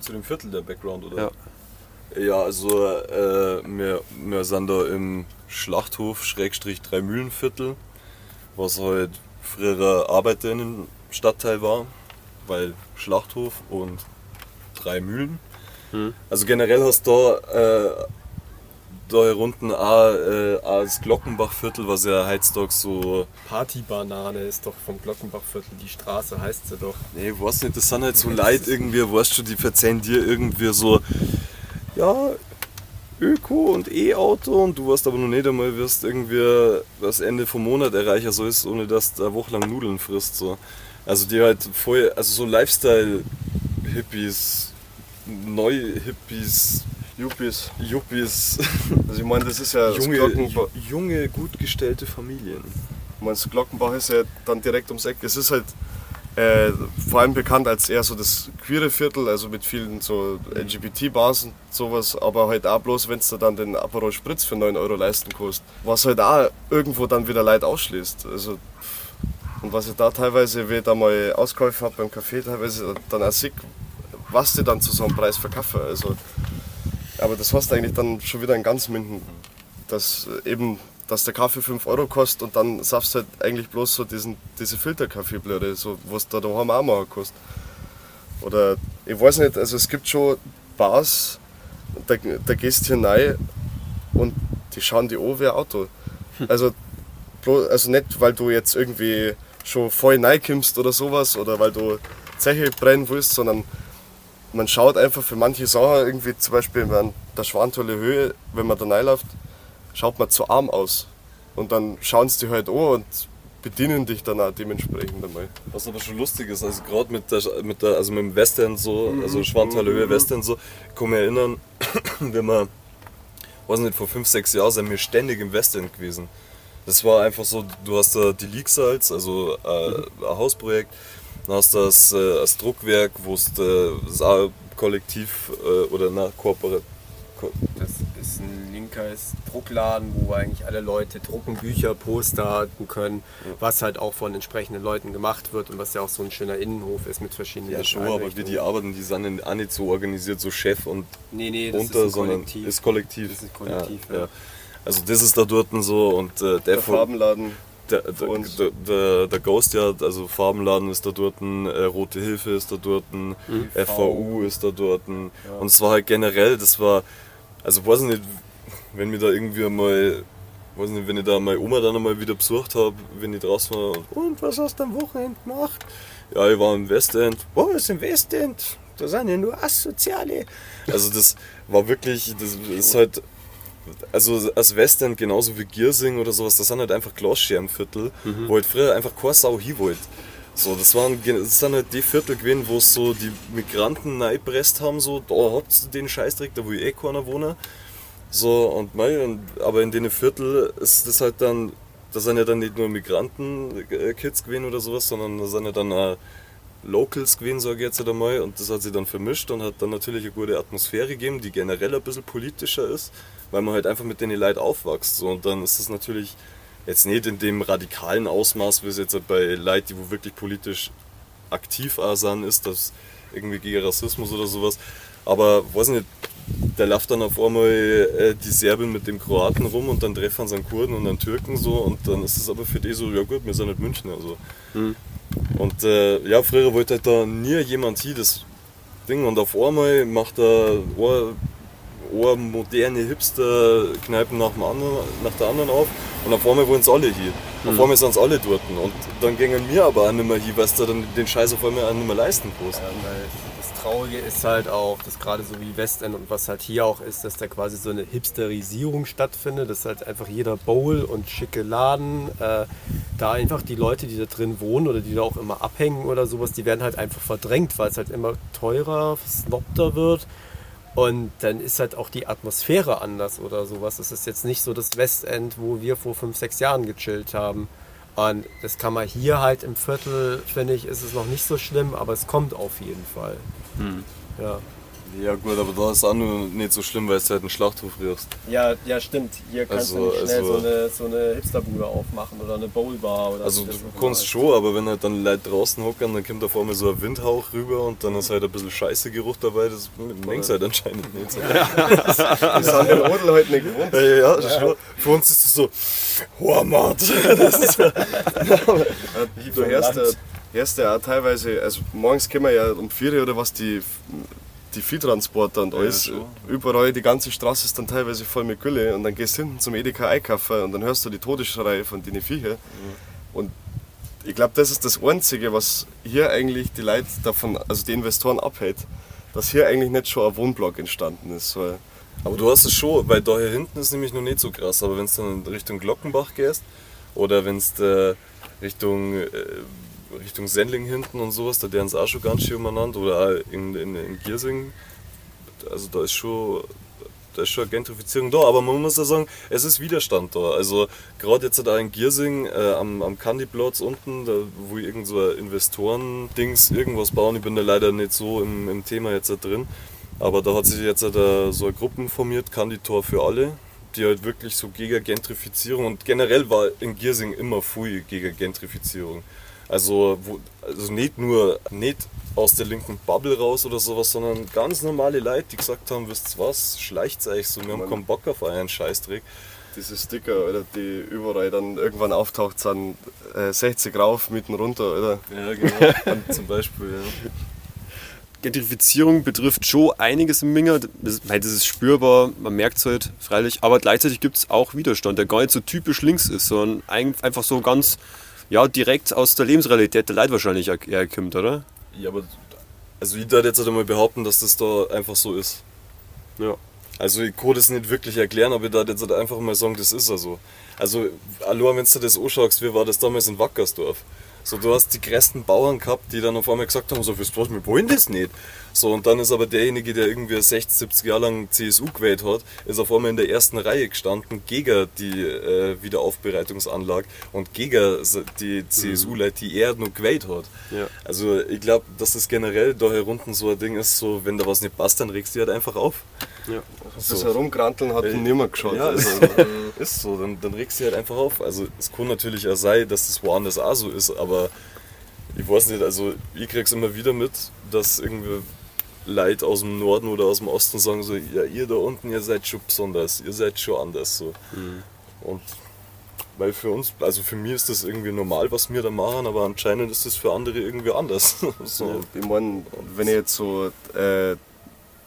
Zu dem Viertel der Background, oder? Ja. Ja, also äh, wir, wir sind da im Schlachthof Schrägstrich Dreimühlenviertel, was halt früher Arbeiterinnenstadtteil war, weil Schlachthof und drei Mühlen. Mhm. Also generell hast du da, äh, da hier unten auch, äh, auch das Glockenbachviertel, was ja heutzutage so Partybanane ist doch vom Glockenbachviertel, die Straße heißt sie doch. Nee, weiß nicht, das sind halt so Leute irgendwie, weißt du, die verzeihen dir irgendwie so, ja, Öko und E-Auto und du weißt aber noch nicht einmal, wirst irgendwie das Ende vom Monat erreichen sollst, ohne dass du eine Woche lang Nudeln frisst. So. Also die halt voll, also so Lifestyle-Hippies, Neu-Hippies, Yuppies. Yuppies, Also ich meine, das ist ja junge, Glockenbach. junge, gut gestellte Familien. Ich meine, das Glockenbach ist ja dann direkt ums Eck. Es ist halt äh, vor allem bekannt als eher so das queere Viertel, also mit vielen so LGBT-Bars und sowas, aber halt auch bloß, wenn du dann den Aperol Spritz für 9 Euro leisten kannst. Was halt auch irgendwo dann wieder Leute ausschließt. Also Und was ich da teilweise, wie ich da mal Auskäufe habe beim Café, teilweise dann auch sehe, was die dann zu so einem Preis verkaufen. Also, aber das heißt eigentlich dann schon wieder in ganz Minden, dass eben dass der Kaffee 5 Euro kostet und dann saufst du halt eigentlich bloß so diesen, diese Filterkaffeeblöde, so, was da daheim auch machen kostet. Oder ich weiß nicht, also es gibt schon Bars, da, da gehst du hier rein und die schauen die an wie ein Auto. Also, also nicht, weil du jetzt irgendwie schon voll reinkommst oder sowas oder weil du Zeche brennen willst, sondern man schaut einfach für manche Sachen, irgendwie zum Beispiel an der Schwantolle Höhe, wenn man da reinläuft, schaut man zu arm aus. Und dann schauen sie dich halt an und bedienen dich dann auch dementsprechend einmal. Was aber schon lustig ist, also gerade mit der, mit der, also mit dem Westend so, mhm. also Schwanthaler Höhe, mhm. Westend so, ich kann mich erinnern, wenn man, weiß nicht, vor 5, 6 Jahren sind wir ständig im Westend gewesen. Das war einfach so, du hast da die Leaksalz, also äh, mhm. ein Hausprojekt, dann hast du das, äh, das Druckwerk, wo es äh, das kollektiv äh, oder na, kooperativ das ist ein linker Druckladen, wo eigentlich alle Leute drucken, Bücher, Poster können, was halt auch von entsprechenden Leuten gemacht wird und was ja auch so ein schöner Innenhof ist mit verschiedenen Ja, schon, aber wie die arbeiten, die sind auch nicht so organisiert, so Chef und nee, nee, unter, ist sondern Kollektiv. ist kollektiv. Ist Kollektiv, ja, ja. Also das ist da dort so und äh, der, der Farbenladen. Der, der, der, der, Ghost ja, also Farbenladen ist da dort, äh, Rote Hilfe ist da dort, mhm. FVU ist da dort. Ja. Und es war halt generell, das war, also weiß nicht, wenn mir da irgendwie mal, weiß nicht, wenn ich da meine Oma dann einmal wieder besucht habe, wenn ich draußen war, und was hast du am Wochenende gemacht? Ja, ich war im Westend. Wo ist im Westend? Da sind ja nur Asoziale. Also das war wirklich, das ist halt, also als Westend genauso wie Giersing oder sowas, das sind halt einfach Glasscherbenviertel, mhm. wo halt früher einfach keine Sau hin wollte. So, das, waren, das sind halt die Viertel gewesen, wo so die Migranten reingepresst haben, so, da habt ihr den Scheißdreck, da wo ich eh keiner wohne. So, und mei, aber in den Viertel ist das halt dann, da sind ja dann nicht nur Migranten-Kids gewesen oder sowas, sondern da sind ja dann auch Locals gewesen, sage ich jetzt einmal, und das hat sich dann vermischt und hat dann natürlich eine gute Atmosphäre gegeben, die generell ein bisschen politischer ist, weil man halt einfach mit den Leuten aufwächst. So, und dann ist das natürlich Jetzt nicht in dem radikalen Ausmaß, wie es jetzt bei Leuten, die wo wirklich politisch aktiv sind, ist, das irgendwie gegen Rassismus oder sowas. Aber weiß nicht, der läuft dann auf einmal äh, die Serben mit dem Kroaten rum und dann treffen sie einen Kurden und einen Türken so und dann ist es aber für die so, ja gut, wir sind nicht München. Also. Mhm. Und äh, ja, früher wollte halt da nie jemand hin, das Ding und auf einmal macht er eine moderne Hipster-Kneipen nach, nach der anderen auf und auf einmal wollen sie alle hier. Mhm. Auf einmal sind sie alle dort. Und dann gingen wir aber auch nicht mehr hier, weil du dann den Scheiß auf einmal auch nicht mehr leisten kannst. Ja, das Traurige ist halt auch, dass gerade so wie Westend und was halt hier auch ist, dass da quasi so eine Hipsterisierung stattfindet, dass halt einfach jeder Bowl und schicke Laden, äh, da einfach die Leute, die da drin wohnen oder die da auch immer abhängen oder sowas, die werden halt einfach verdrängt, weil es halt immer teurer, snobter wird und dann ist halt auch die Atmosphäre anders oder sowas. Es ist jetzt nicht so das Westend, wo wir vor fünf, sechs Jahren gechillt haben. Und das kann man hier halt im Viertel, finde ich, ist es noch nicht so schlimm, aber es kommt auf jeden Fall. Hm. Ja. Ja gut, aber da ist auch nur nicht so schlimm, weil du halt einen Schlachthof rührst. Ja, ja stimmt. Hier kannst also, du nicht schnell also, so eine, so eine Hipsterbude aufmachen oder eine Bowlbar. Oder also du kannst schon, aber wenn halt dann Leute draußen hocken, dann kommt da vor mir so ein Windhauch rüber und dann ist halt ein bisschen scheiße Geruch dabei. Das denkst halt anscheinend nicht. So. das haben wir Odel heute nicht gewohnt. Ja, ja, ja. Schon. Für uns ist das so, Hormat. das ist ja, du hörst, hörst ja auch teilweise, also morgens kommen wir ja um 4 Uhr oder was die die Viehtransporter und alles. Ja, Überall, die ganze Straße ist dann teilweise voll mit Gülle und dann gehst du hinten zum Edeka einkaufen und dann hörst du die Todesschreie von den Viecher. Mhm. Und ich glaube, das ist das Einzige, was hier eigentlich die Leute davon, also die Investoren abhält, dass hier eigentlich nicht schon ein Wohnblock entstanden ist. aber du hast es schon, weil da hier hinten ist nämlich noch nicht so krass, aber wenn du dann Richtung Glockenbach gehst oder wenn du Richtung äh, Richtung Sendling hinten und sowas, da deren es auch schon ganz schön umeinander oder auch in, in, in Giersing. Also da ist schon da ist schon Gentrifizierung da, aber man muss ja sagen, es ist Widerstand da. Also gerade jetzt da in Giersing äh, am, am Candyplatz unten, da, wo irgend so Investoren-Dings irgendwas bauen, ich bin da leider nicht so im, im Thema jetzt da drin, aber da hat sich jetzt da so eine Gruppe formiert, Canditor für alle, die halt wirklich so gegen Gentrifizierung und generell war in Giersing immer viel gegen Gentrifizierung. Also, wo, also nicht nur nicht aus der linken Bubble raus oder sowas, sondern ganz normale Leute, die gesagt haben, wisst ihr was, schleicht euch so, wir haben keinen Bock auf euren Scheißdreck. Diese Sticker, oder, die überall dann irgendwann auftaucht, sind äh, 60 rauf, mitten runter, oder? Ja, genau. Zum Beispiel, ja. Gentrifizierung betrifft schon einiges im Minger. Das, das ist spürbar, man merkt es halt freilich. Aber gleichzeitig gibt es auch Widerstand, der gar nicht so typisch links ist, sondern einfach so ganz ja, direkt aus der Lebensrealität der Leute wahrscheinlich herkommt, oder? Ja, aber also ich würde jetzt halt einmal behaupten, dass das da einfach so ist. Ja. Also ich kann das nicht wirklich erklären, aber ich würde jetzt einfach mal sagen, das ist ja so. Also, allein wenn du das anschaust, wie war das damals in Wackersdorf? So, du hast die größten Bauern gehabt, die dann auf einmal gesagt haben, so, wisst was, wir wollen das nicht. So, und dann ist aber derjenige, der irgendwie 60, 70 Jahre lang CSU gewählt hat, ist auf einmal in der ersten Reihe gestanden gegen die äh, Wiederaufbereitungsanlage und gegen die CSU-Leute, die er noch gewählt hat. Ja. Also ich glaube, dass das generell da herunten so ein Ding ist, so wenn da was nicht passt, dann regst du halt einfach auf. Ja. So. Das Herumkranteln hat äh, niemand geschaut. Ja, also, ist so, dann, dann regst du halt einfach auf. Also es kann natürlich auch sein, dass das woanders auch so ist, aber ich weiß nicht, also ich krieg's immer wieder mit, dass irgendwie Leute aus dem Norden oder aus dem Osten sagen so, ja ihr da unten, ihr seid schon besonders, ihr seid schon anders so. Mhm. Und weil für uns, also für mich ist das irgendwie normal, was wir da machen, aber anscheinend ist das für andere irgendwie anders. so. Ja, ich meine, wenn ich jetzt so äh,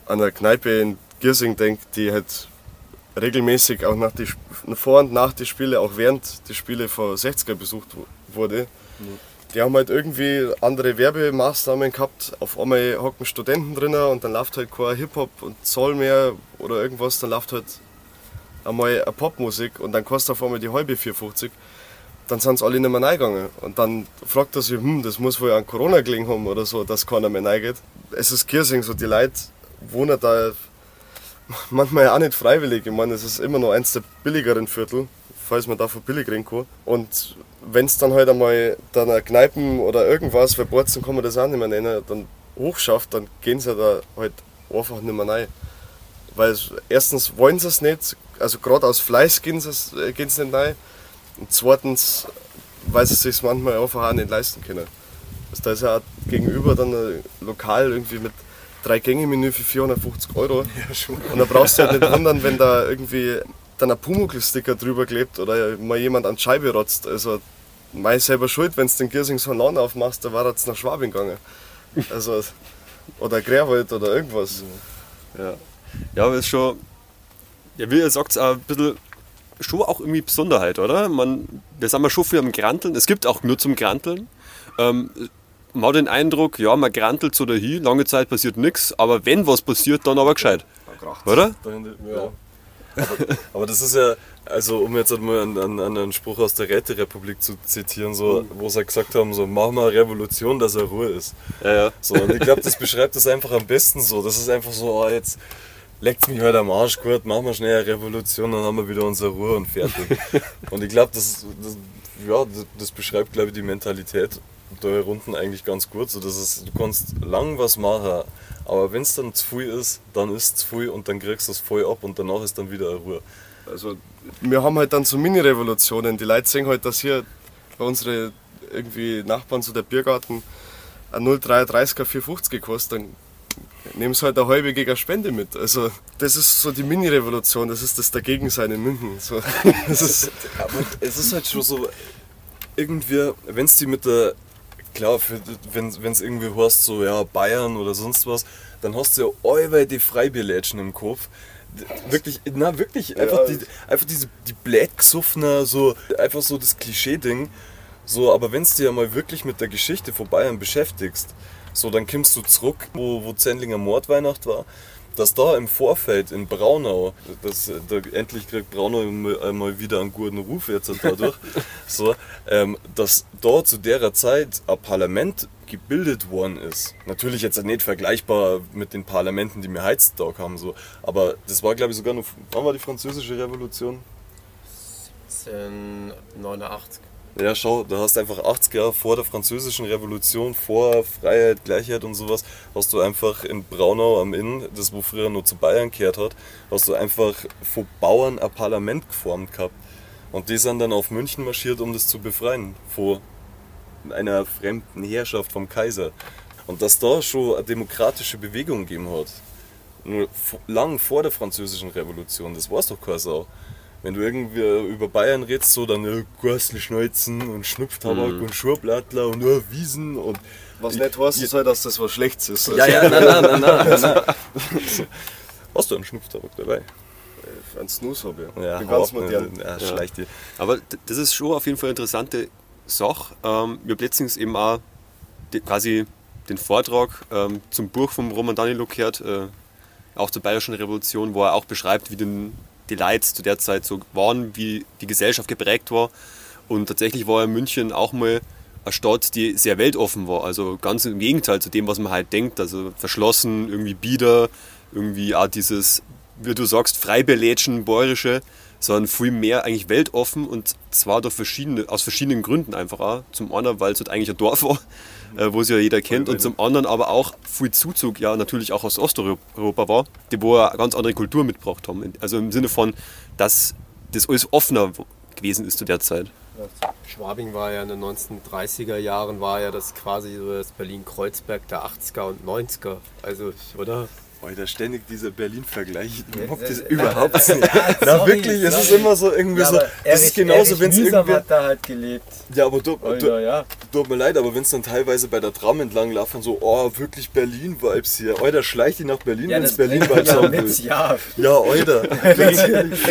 an der Kneipe in Giersing denke, die halt regelmäßig auch nach die, vor und nach den Spielen, auch während die Spiele vor 60er besucht wurde, mhm die haben halt irgendwie andere Werbemaßnahmen gehabt. Auf einmal hocken Studenten drinnen und dann läuft halt kein Hip-Hop und Zoll mehr oder irgendwas, dann läuft halt einmal eine Popmusik und dann kostet auf einmal die halbe 450. Dann sind sie alle nicht mehr reingegangen. Und dann fragt er sich, hm, das muss wohl an Corona gelegen haben oder so, dass keiner mehr reingeht. Es ist Kirsing, so die Leute wohnen da manchmal auch nicht freiwillig. Ich meine, es ist immer noch eins der billigeren Viertel falls man davon billig reden kann. Und wenn es dann halt einmal dann eine Kneipen oder irgendwas, für Borzen kann man das auch nicht mehr nennen, dann hochschafft, dann gehen sie da halt einfach nicht mehr rein. Weil erstens wollen sie es nicht, also gerade aus Fleiß gehen sie, äh, sie nicht rein. Und zweitens, weil sie es sich manchmal einfach auch nicht leisten können. Also da ist ja auch gegenüber dann ein Lokal irgendwie mit drei Gänge-Menü für 450 Euro. Ja, und da brauchst du halt nicht wundern, wenn da irgendwie dann ein Pumuckl-Sticker drüber klebt oder mal jemand an die Scheibe rotzt. Also, mei selber schuld, wenn du den Giersings von Laune aufmachst, da war jetzt nach Schwabing gegangen. Also, oder Grärwald oder irgendwas. Ja, ja aber es ist schon, ja, wie ihr sagt, ein bisschen schon auch irgendwie Besonderheit, oder? Man, wir sind mal schon viel am Granteln. Es gibt auch nur zum Granteln. Ähm, man hat den Eindruck, ja, man grantelt so dahin, lange Zeit passiert nichts, aber wenn was passiert, dann aber gescheit. Oder? Ja. Aber, aber, das ist ja, also um jetzt mal einen, einen, einen Spruch aus der Räterepublik zu zitieren, so, wo sie gesagt haben, so machen wir eine Revolution, dass er Ruhe ist. Ja, ja. So, und ich glaube, das beschreibt das einfach am besten so. Das ist einfach so, oh, jetzt leckt mich halt am Arsch, gut, machen wir schnell eine Revolution, dann haben wir wieder unsere Ruhe und fertig. und ich glaube, das, das, ja, das beschreibt, glaube ich, die Mentalität da unten eigentlich ganz gut. So, dass es, du kannst lang was machen, aber wenn es dann zu viel ist, dann ist es zu viel und dann kriegst du es voll ab und danach ist dann wieder eine Ruhe. Also wir haben halt dann so Mini-Revolutionen. Die Leute sehen halt, dass hier bei unseren irgendwie Nachbarn so der Biergarten ein 0,33er 450 gekostet, dann nehmen sie halt eine halbe gegen Spende mit. Also das ist so die Mini-Revolution, das ist das Dagegensein in München. So, das ist es ist halt schon so, irgendwie, wenn es die mit der klar, wenn es irgendwie heißt, so ja, Bayern oder sonst was, dann hast du ja allweil die Freibierlätschen im Kopf. Wirklich, na wirklich, einfach, ja. die, einfach diese die Blätgesoffener, so einfach so das Klischee-Ding. So, aber wenn du dich ja mal wirklich mit der Geschichte von Bayern beschäftigst, so dann kommst du zurück, wo, wo Zendlinger Mordweihnacht war dass da im Vorfeld in Braunau, das, da endlich kriegt Braunau mal wieder einen guten Ruf jetzt dadurch, so, ähm, dass da zu der Zeit ein Parlament gebildet worden ist. Natürlich jetzt nicht vergleichbar mit den Parlamenten, die wir heutzutage haben, so, aber das war glaube ich sogar noch, wann war die französische Revolution? 1789. Ja, schau, da hast du einfach 80 Jahre vor der französischen Revolution, vor Freiheit, Gleichheit und sowas, hast du einfach in Braunau am Inn, das wo früher nur zu Bayern gehört hat, hast du einfach von Bauern ein Parlament geformt gehabt. Und die sind dann auf München marschiert, um das zu befreien, vor einer fremden Herrschaft vom Kaiser. Und dass da schon eine demokratische Bewegung gegeben hat, nur lang vor der französischen Revolution, das war's doch keine Sau. Wenn du irgendwie über Bayern redest, so dann äh, Gurselschneuzen und Schnupftabak mhm. und Schurblattler und äh, Wiesen und. Was nicht heißt, soll, dass das was Schlechtes ist. Ja, ja, nein, nein, nein, nein. nein. Hast du einen Schnupftabak dabei? Äh, ein Snooze habe ich. Ja, ganz modern. Ja, ja. Aber das ist schon auf jeden Fall eine interessante Sache. Ähm, wir haben letztens eben auch die, quasi den Vortrag ähm, zum Buch von Roman Danilo gehört, äh, auch zur Bayerischen Revolution, wo er auch beschreibt, wie den die Leute zu der Zeit so waren, wie die Gesellschaft geprägt war. Und tatsächlich war ja München auch mal eine Stadt, die sehr weltoffen war. Also ganz im Gegenteil zu dem, was man halt denkt. Also verschlossen, irgendwie bieder, irgendwie auch dieses, wie du sagst, freibelätschen, bäuerische, sondern viel mehr eigentlich weltoffen und zwar durch verschiedene, aus verschiedenen Gründen einfach auch. Zum einen, weil es halt eigentlich ein Dorf war äh, wo es ja jeder kennt. Und zum anderen aber auch viel Zuzug, ja natürlich auch aus Osteuropa war, die wo eine ganz andere Kultur mitgebracht haben. Also im Sinne von, dass das alles offener gewesen ist zu der Zeit. Schwabing war ja in den 1930er Jahren, war ja das quasi so das Berlin-Kreuzberg der 80er und 90er. Also, oder? Alter, ständig dieser Berlin-Vergleich. Ich mag das überhaupt nicht. Na, Na wirklich, es ist immer so irgendwie ja, so. Das ist genauso, wenn es irgendwie. hat da halt gelebt. Ja, aber du, Alter, du, ja. tut mir leid, aber wenn es dann teilweise bei der Tram entlang laufen, so, oh, wirklich Berlin-Vibes hier. Alter, schleicht die nach Berlin, ja, wenn es Berlin-Vibes haben will. Ja, ja Alter. Da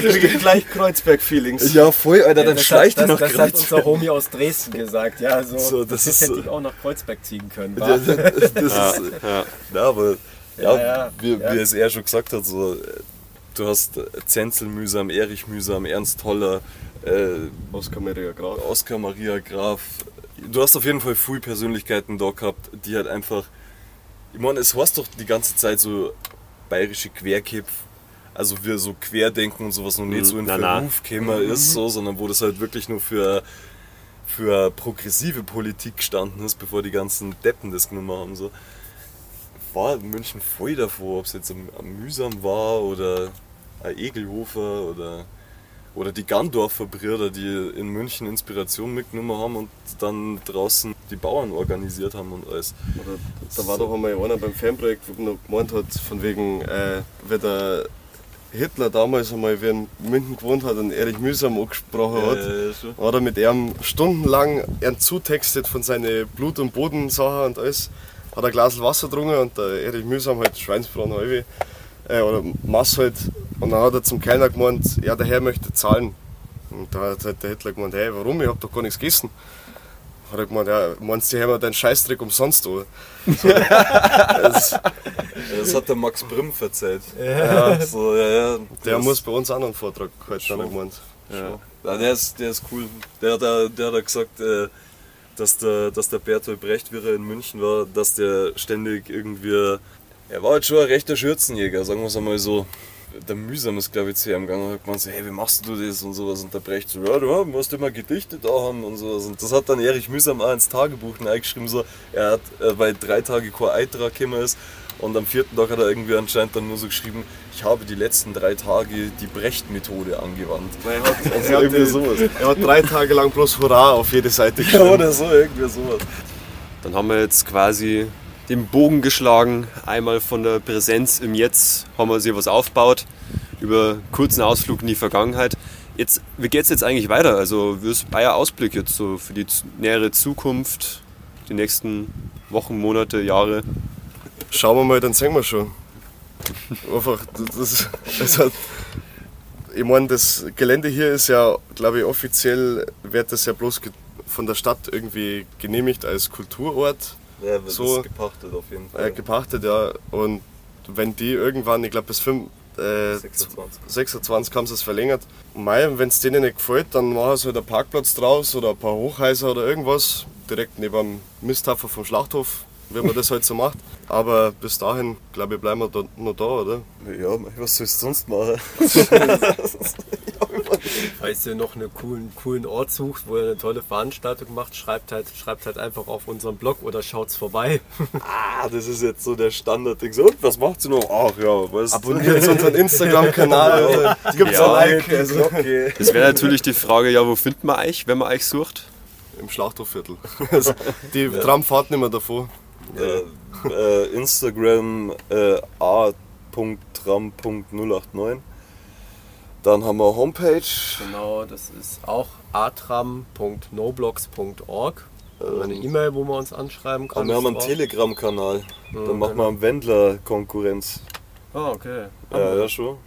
kriege ich gleich Kreuzberg-Feelings. Ja, voll, Alter, dann schleicht die nach das Kreuzberg. Das hat unser Homie aus Dresden gesagt. Ja, so, so das, das hätte ich auch nach Kreuzberg ziehen können. Ja, das, das ist, ja, aber ja, ja, wie, ja. wie es er schon gesagt hat, so, du hast Zenzel mühsam, Erich mühsam, Ernst Toller, äh, Oskar Maria Graf. Oskar Maria Graf. Du hast auf jeden Fall viele Persönlichkeiten da gehabt, die halt einfach. Ich meine, es heißt doch die ganze Zeit so bayerische Querkipf, also wir so Querdenken und sowas noch nicht so in na, Verruf käme mhm. ist, so, sondern wo das halt wirklich nur für, für progressive Politik gestanden ist, bevor die ganzen Deppen das genommen haben. So war München voll davor, ob es jetzt am, am Mühsam war oder ein Egelhofer oder, oder die Gandorfer Brüder, die in München Inspiration mitgenommen haben und dann draußen die Bauern organisiert haben und alles. Oder da war doch einmal einer beim Fanprojekt, wo noch gemeint hat, von wegen, äh, wie der Hitler damals einmal, wie er in München gewohnt hat und Erich Mühsam angesprochen hat, ja, ja, hat er mit ihm stundenlang er zutextet von seinen Blut- und Bodensachen und alles hat ein Glas Wasser getrunken und der Erich Mühsam halt Schweinsbraten halbe äh, oder Mass halt. Und dann hat er zum Kellner gemeint, ja, der Herr möchte zahlen. Und da hat halt der Hitler gemeint, hey, warum? Ich hab doch gar nichts gegessen. Hat er gemeint, ja, meinst du, die haben deinen Scheißdreck umsonst, oder? So, das, das, hat der Max Brimm verzeiht. Ja, so, ja, ja, der muss bei uns auch noch einen Vortrag halten, hat er gemeint. Ja. ja. der, ist, der ist cool. Der, der, der hat gesagt, äh, dass der, dass der Bertolt Brecht, wie er in München war, dass der ständig irgendwie. Er war halt schon ein rechter Schürzenjäger, sagen wir es einmal so. Der Mühsam ist, glaube ich, zu ihm gegangen und hat gemeint, so, hey, wie machst du das und sowas. Und der Brecht so, ja, du musst immer Gedichte da haben und sowas. Und das hat dann Erich Mühsam auch ins Tagebuch eingeschrieben, so, er hat, äh, weil drei Tage kein Eintrag gekommen ist, und am vierten Tag hat er irgendwie anscheinend dann nur so geschrieben, ich habe die letzten drei Tage die Brecht-Methode angewandt. Er hat, also er, irgendwie sowas. er hat drei Tage lang bloß Hurra auf jede Seite geschrieben. Ja, oder so, irgendwie sowas. Dann haben wir jetzt quasi den Bogen geschlagen. Einmal von der Präsenz im Jetzt haben wir sich was aufgebaut. Über kurzen Ausflug in die Vergangenheit. Jetzt, wie geht es jetzt eigentlich weiter? Also, wie ist euer Ausblick jetzt so für die nähere Zukunft, die nächsten Wochen, Monate, Jahre? Schauen wir mal, dann sehen wir schon. Einfach, das, hat, ich meine, das Gelände hier ist ja, glaube ich, offiziell wird das ja bloß von der Stadt irgendwie genehmigt als Kulturort. Ja, wird so, gepachtet auf jeden Fall. Äh, gepachtet, ja. Und wenn die irgendwann, ich glaube bis 5, äh, 26. 26 haben sie es verlängert. Wenn es denen nicht gefällt, dann machen sie halt einen Parkplatz draus oder ein paar Hochhäuser oder irgendwas. Direkt neben dem Misthaffer vom Schlachthof wie man das halt so macht. Aber bis dahin, glaube ich, bleiben wir da, noch da, oder? Ja, was sollst du sonst machen? Falls ihr noch einen coolen, coolen Ort sucht, wo ihr eine tolle Veranstaltung macht, schreibt halt, schreibt halt einfach auf unserem Blog oder schaut's vorbei. ah, das ist jetzt so der Standardding. So, und was macht ihr noch? Ach ja, was? Abonniert unseren Instagram-Kanal. Gibt's ja, ein Like. Also. Okay. Das wäre natürlich die Frage, ja, wo findet man euch, wenn man euch sucht? im Schlachthofviertel. Die Tram fahrt nicht mehr davor. Äh, äh, Instagram äh, a.tram.089. Dann haben wir Homepage. Genau, das ist auch atram.noblogs.org. Eine E-Mail, wo man uns anschreiben kann. Und wir haben einen Telegram-Kanal. Da Mhm, machen wir am Wendler Konkurrenz. Ah, okay. Ja, ja, schon.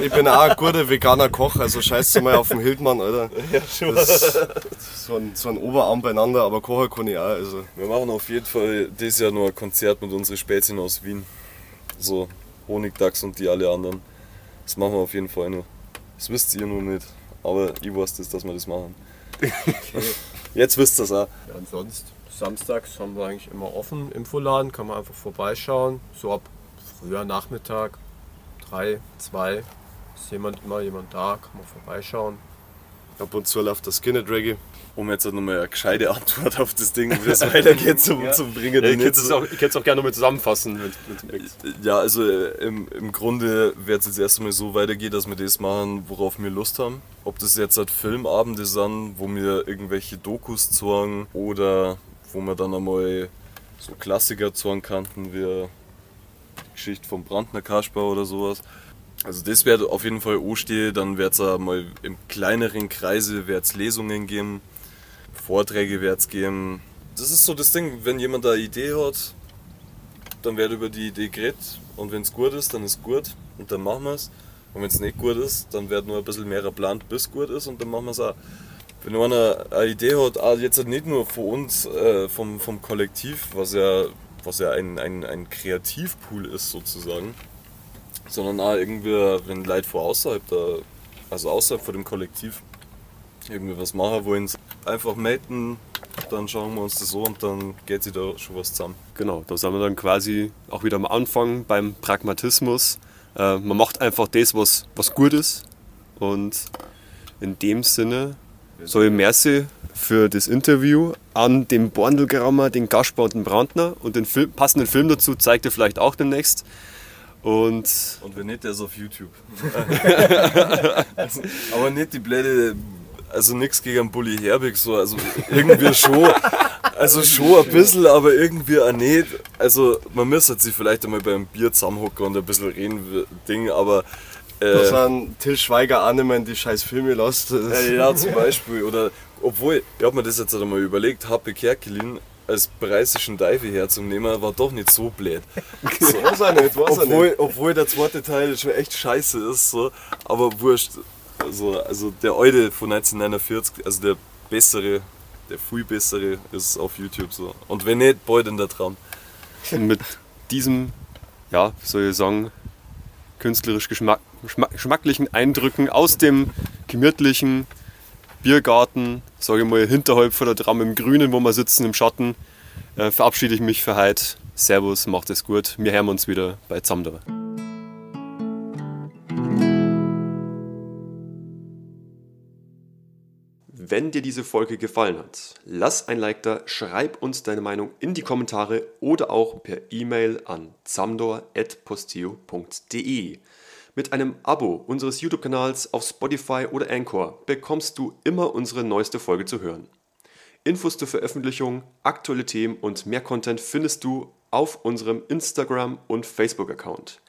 Ich bin auch ein guter veganer Koch, also scheiß mal auf den Hildmann, Alter. Ja, schon. Das ist so ein, so ein Oberarm beieinander, aber kochen kann ich auch. Also. Wir machen auf jeden Fall dieses Jahr noch ein Konzert mit unseren Spätzchen aus Wien. So Honigdachs und die alle anderen. Das machen wir auf jeden Fall noch. Das wisst ihr nur nicht. Aber ich weiß das, dass wir das machen. Jetzt wisst ihr es auch. Ja, und sonst, samstags haben wir eigentlich immer offen. Infoladen kann man einfach vorbeischauen. So ab früher Nachmittag, drei, zwei, ist jemand immer jemand da, kann man vorbeischauen. Ab und zu läuft das Skinhead Reggae. Um jetzt nochmal eine gescheite Antwort auf das Ding, wie das weitergeht, zum, zum Bringen. Ja, ich könnte es auch, ich könnte es auch gerne nochmal zusammenfassen. Mit, mit. Ja, also äh, im, im Grunde wird es jetzt erst einmal so weitergehen, dass wir das machen, worauf wir Lust haben. Ob das jetzt halt Filmabende sind, wo wir irgendwelche Dokus zeigen oder wo wir dann einmal so Klassiker zeigen könnten, wie Geschichte vom Brandner Kasper oder sowas. Also das wird auf jeden Fall anstehen, dann wird es mal im kleineren Kreise wird's Lesungen geben, Vorträge wird es geben. Das ist so das Ding, wenn jemand da eine Idee hat, dann wird über die Idee geredet und wenn es gut ist, dann ist gut und dann machen wir es. Und wenn es nicht gut ist, dann wird nur ein bisschen mehr geplant, bis gut ist und dann machen wir es auch. Wenn einer eine Idee hat, jetzt nicht nur von uns, äh, vom, vom Kollektiv, was ja, was ja ein, ein, ein Kreativpool ist sozusagen, sondern auch irgendwie, wenn Leute von außerhalb da, also außerhalb von dem Kollektiv, irgendwie was machen wollen, einfach melden, dann schauen wir uns das so und dann geht sich da schon was zusammen. Genau, da sind wir dann quasi auch wieder am Anfang beim Pragmatismus. Äh, man macht einfach das, was, was gut ist. Und in dem Sinne soll ich merci für das Interview an den Borndelgrammer, den Gaspar und den Brandner. Und den Film, passenden Film dazu zeigt ihr vielleicht auch demnächst. Und Und wenn nicht, der ist auf YouTube. Aber nicht die blöde, also nichts gegen den Bully Herbig, so, also irgendwie schon, also schon ein bisschen, aber irgendwie auch nicht. Also man müsste sich vielleicht einmal beim Bier zusammenhocken und ein bisschen reden, Ding, aber Da äh, sind Till Schweiger auch nicht mehr in die scheiß Filme lässt. ja, ja, zum Beispiel, oder obwohl, ich habe mir das jetzt einmal überlegt, Happe Kerkelin als preisischen Dive herzunehmen, war doch nicht so blöd. So. Weiß er nicht, er obwohl, nicht. obwohl der zweite Teil schon echt scheiße ist, so, aber wurscht. Also, also der alte von 1949, also der bessere, der viel bessere ist auf YouTube so. Und wenn nicht, bald in der Tram. mit diesem, ja, wie soll ich sagen, künstlerisch geschmack, geschmacklichen Eindrücken aus dem gemütlichen Biergarten, sage ich mal, hinterhalb von der Tram im Grünen, wo wir sitzen im Schatten, äh, verabschiede ich mich für heute. Servus, macht es gut. Wir hören uns wieder bei Zamdor. Wenn dir diese Folge gefallen hat, lass ein Like da, schreib uns deine Meinung in die Kommentare oder auch per E-Mail an zamdor.posteo.de. Mit einem Abo unseres YouTube-Kanals auf Spotify oder Anchor bekommst du immer unsere neueste Folge zu hören. Infos zur Veröffentlichung, aktuelle Themen und mehr Content findest du auf unserem Instagram- und Facebook-Account.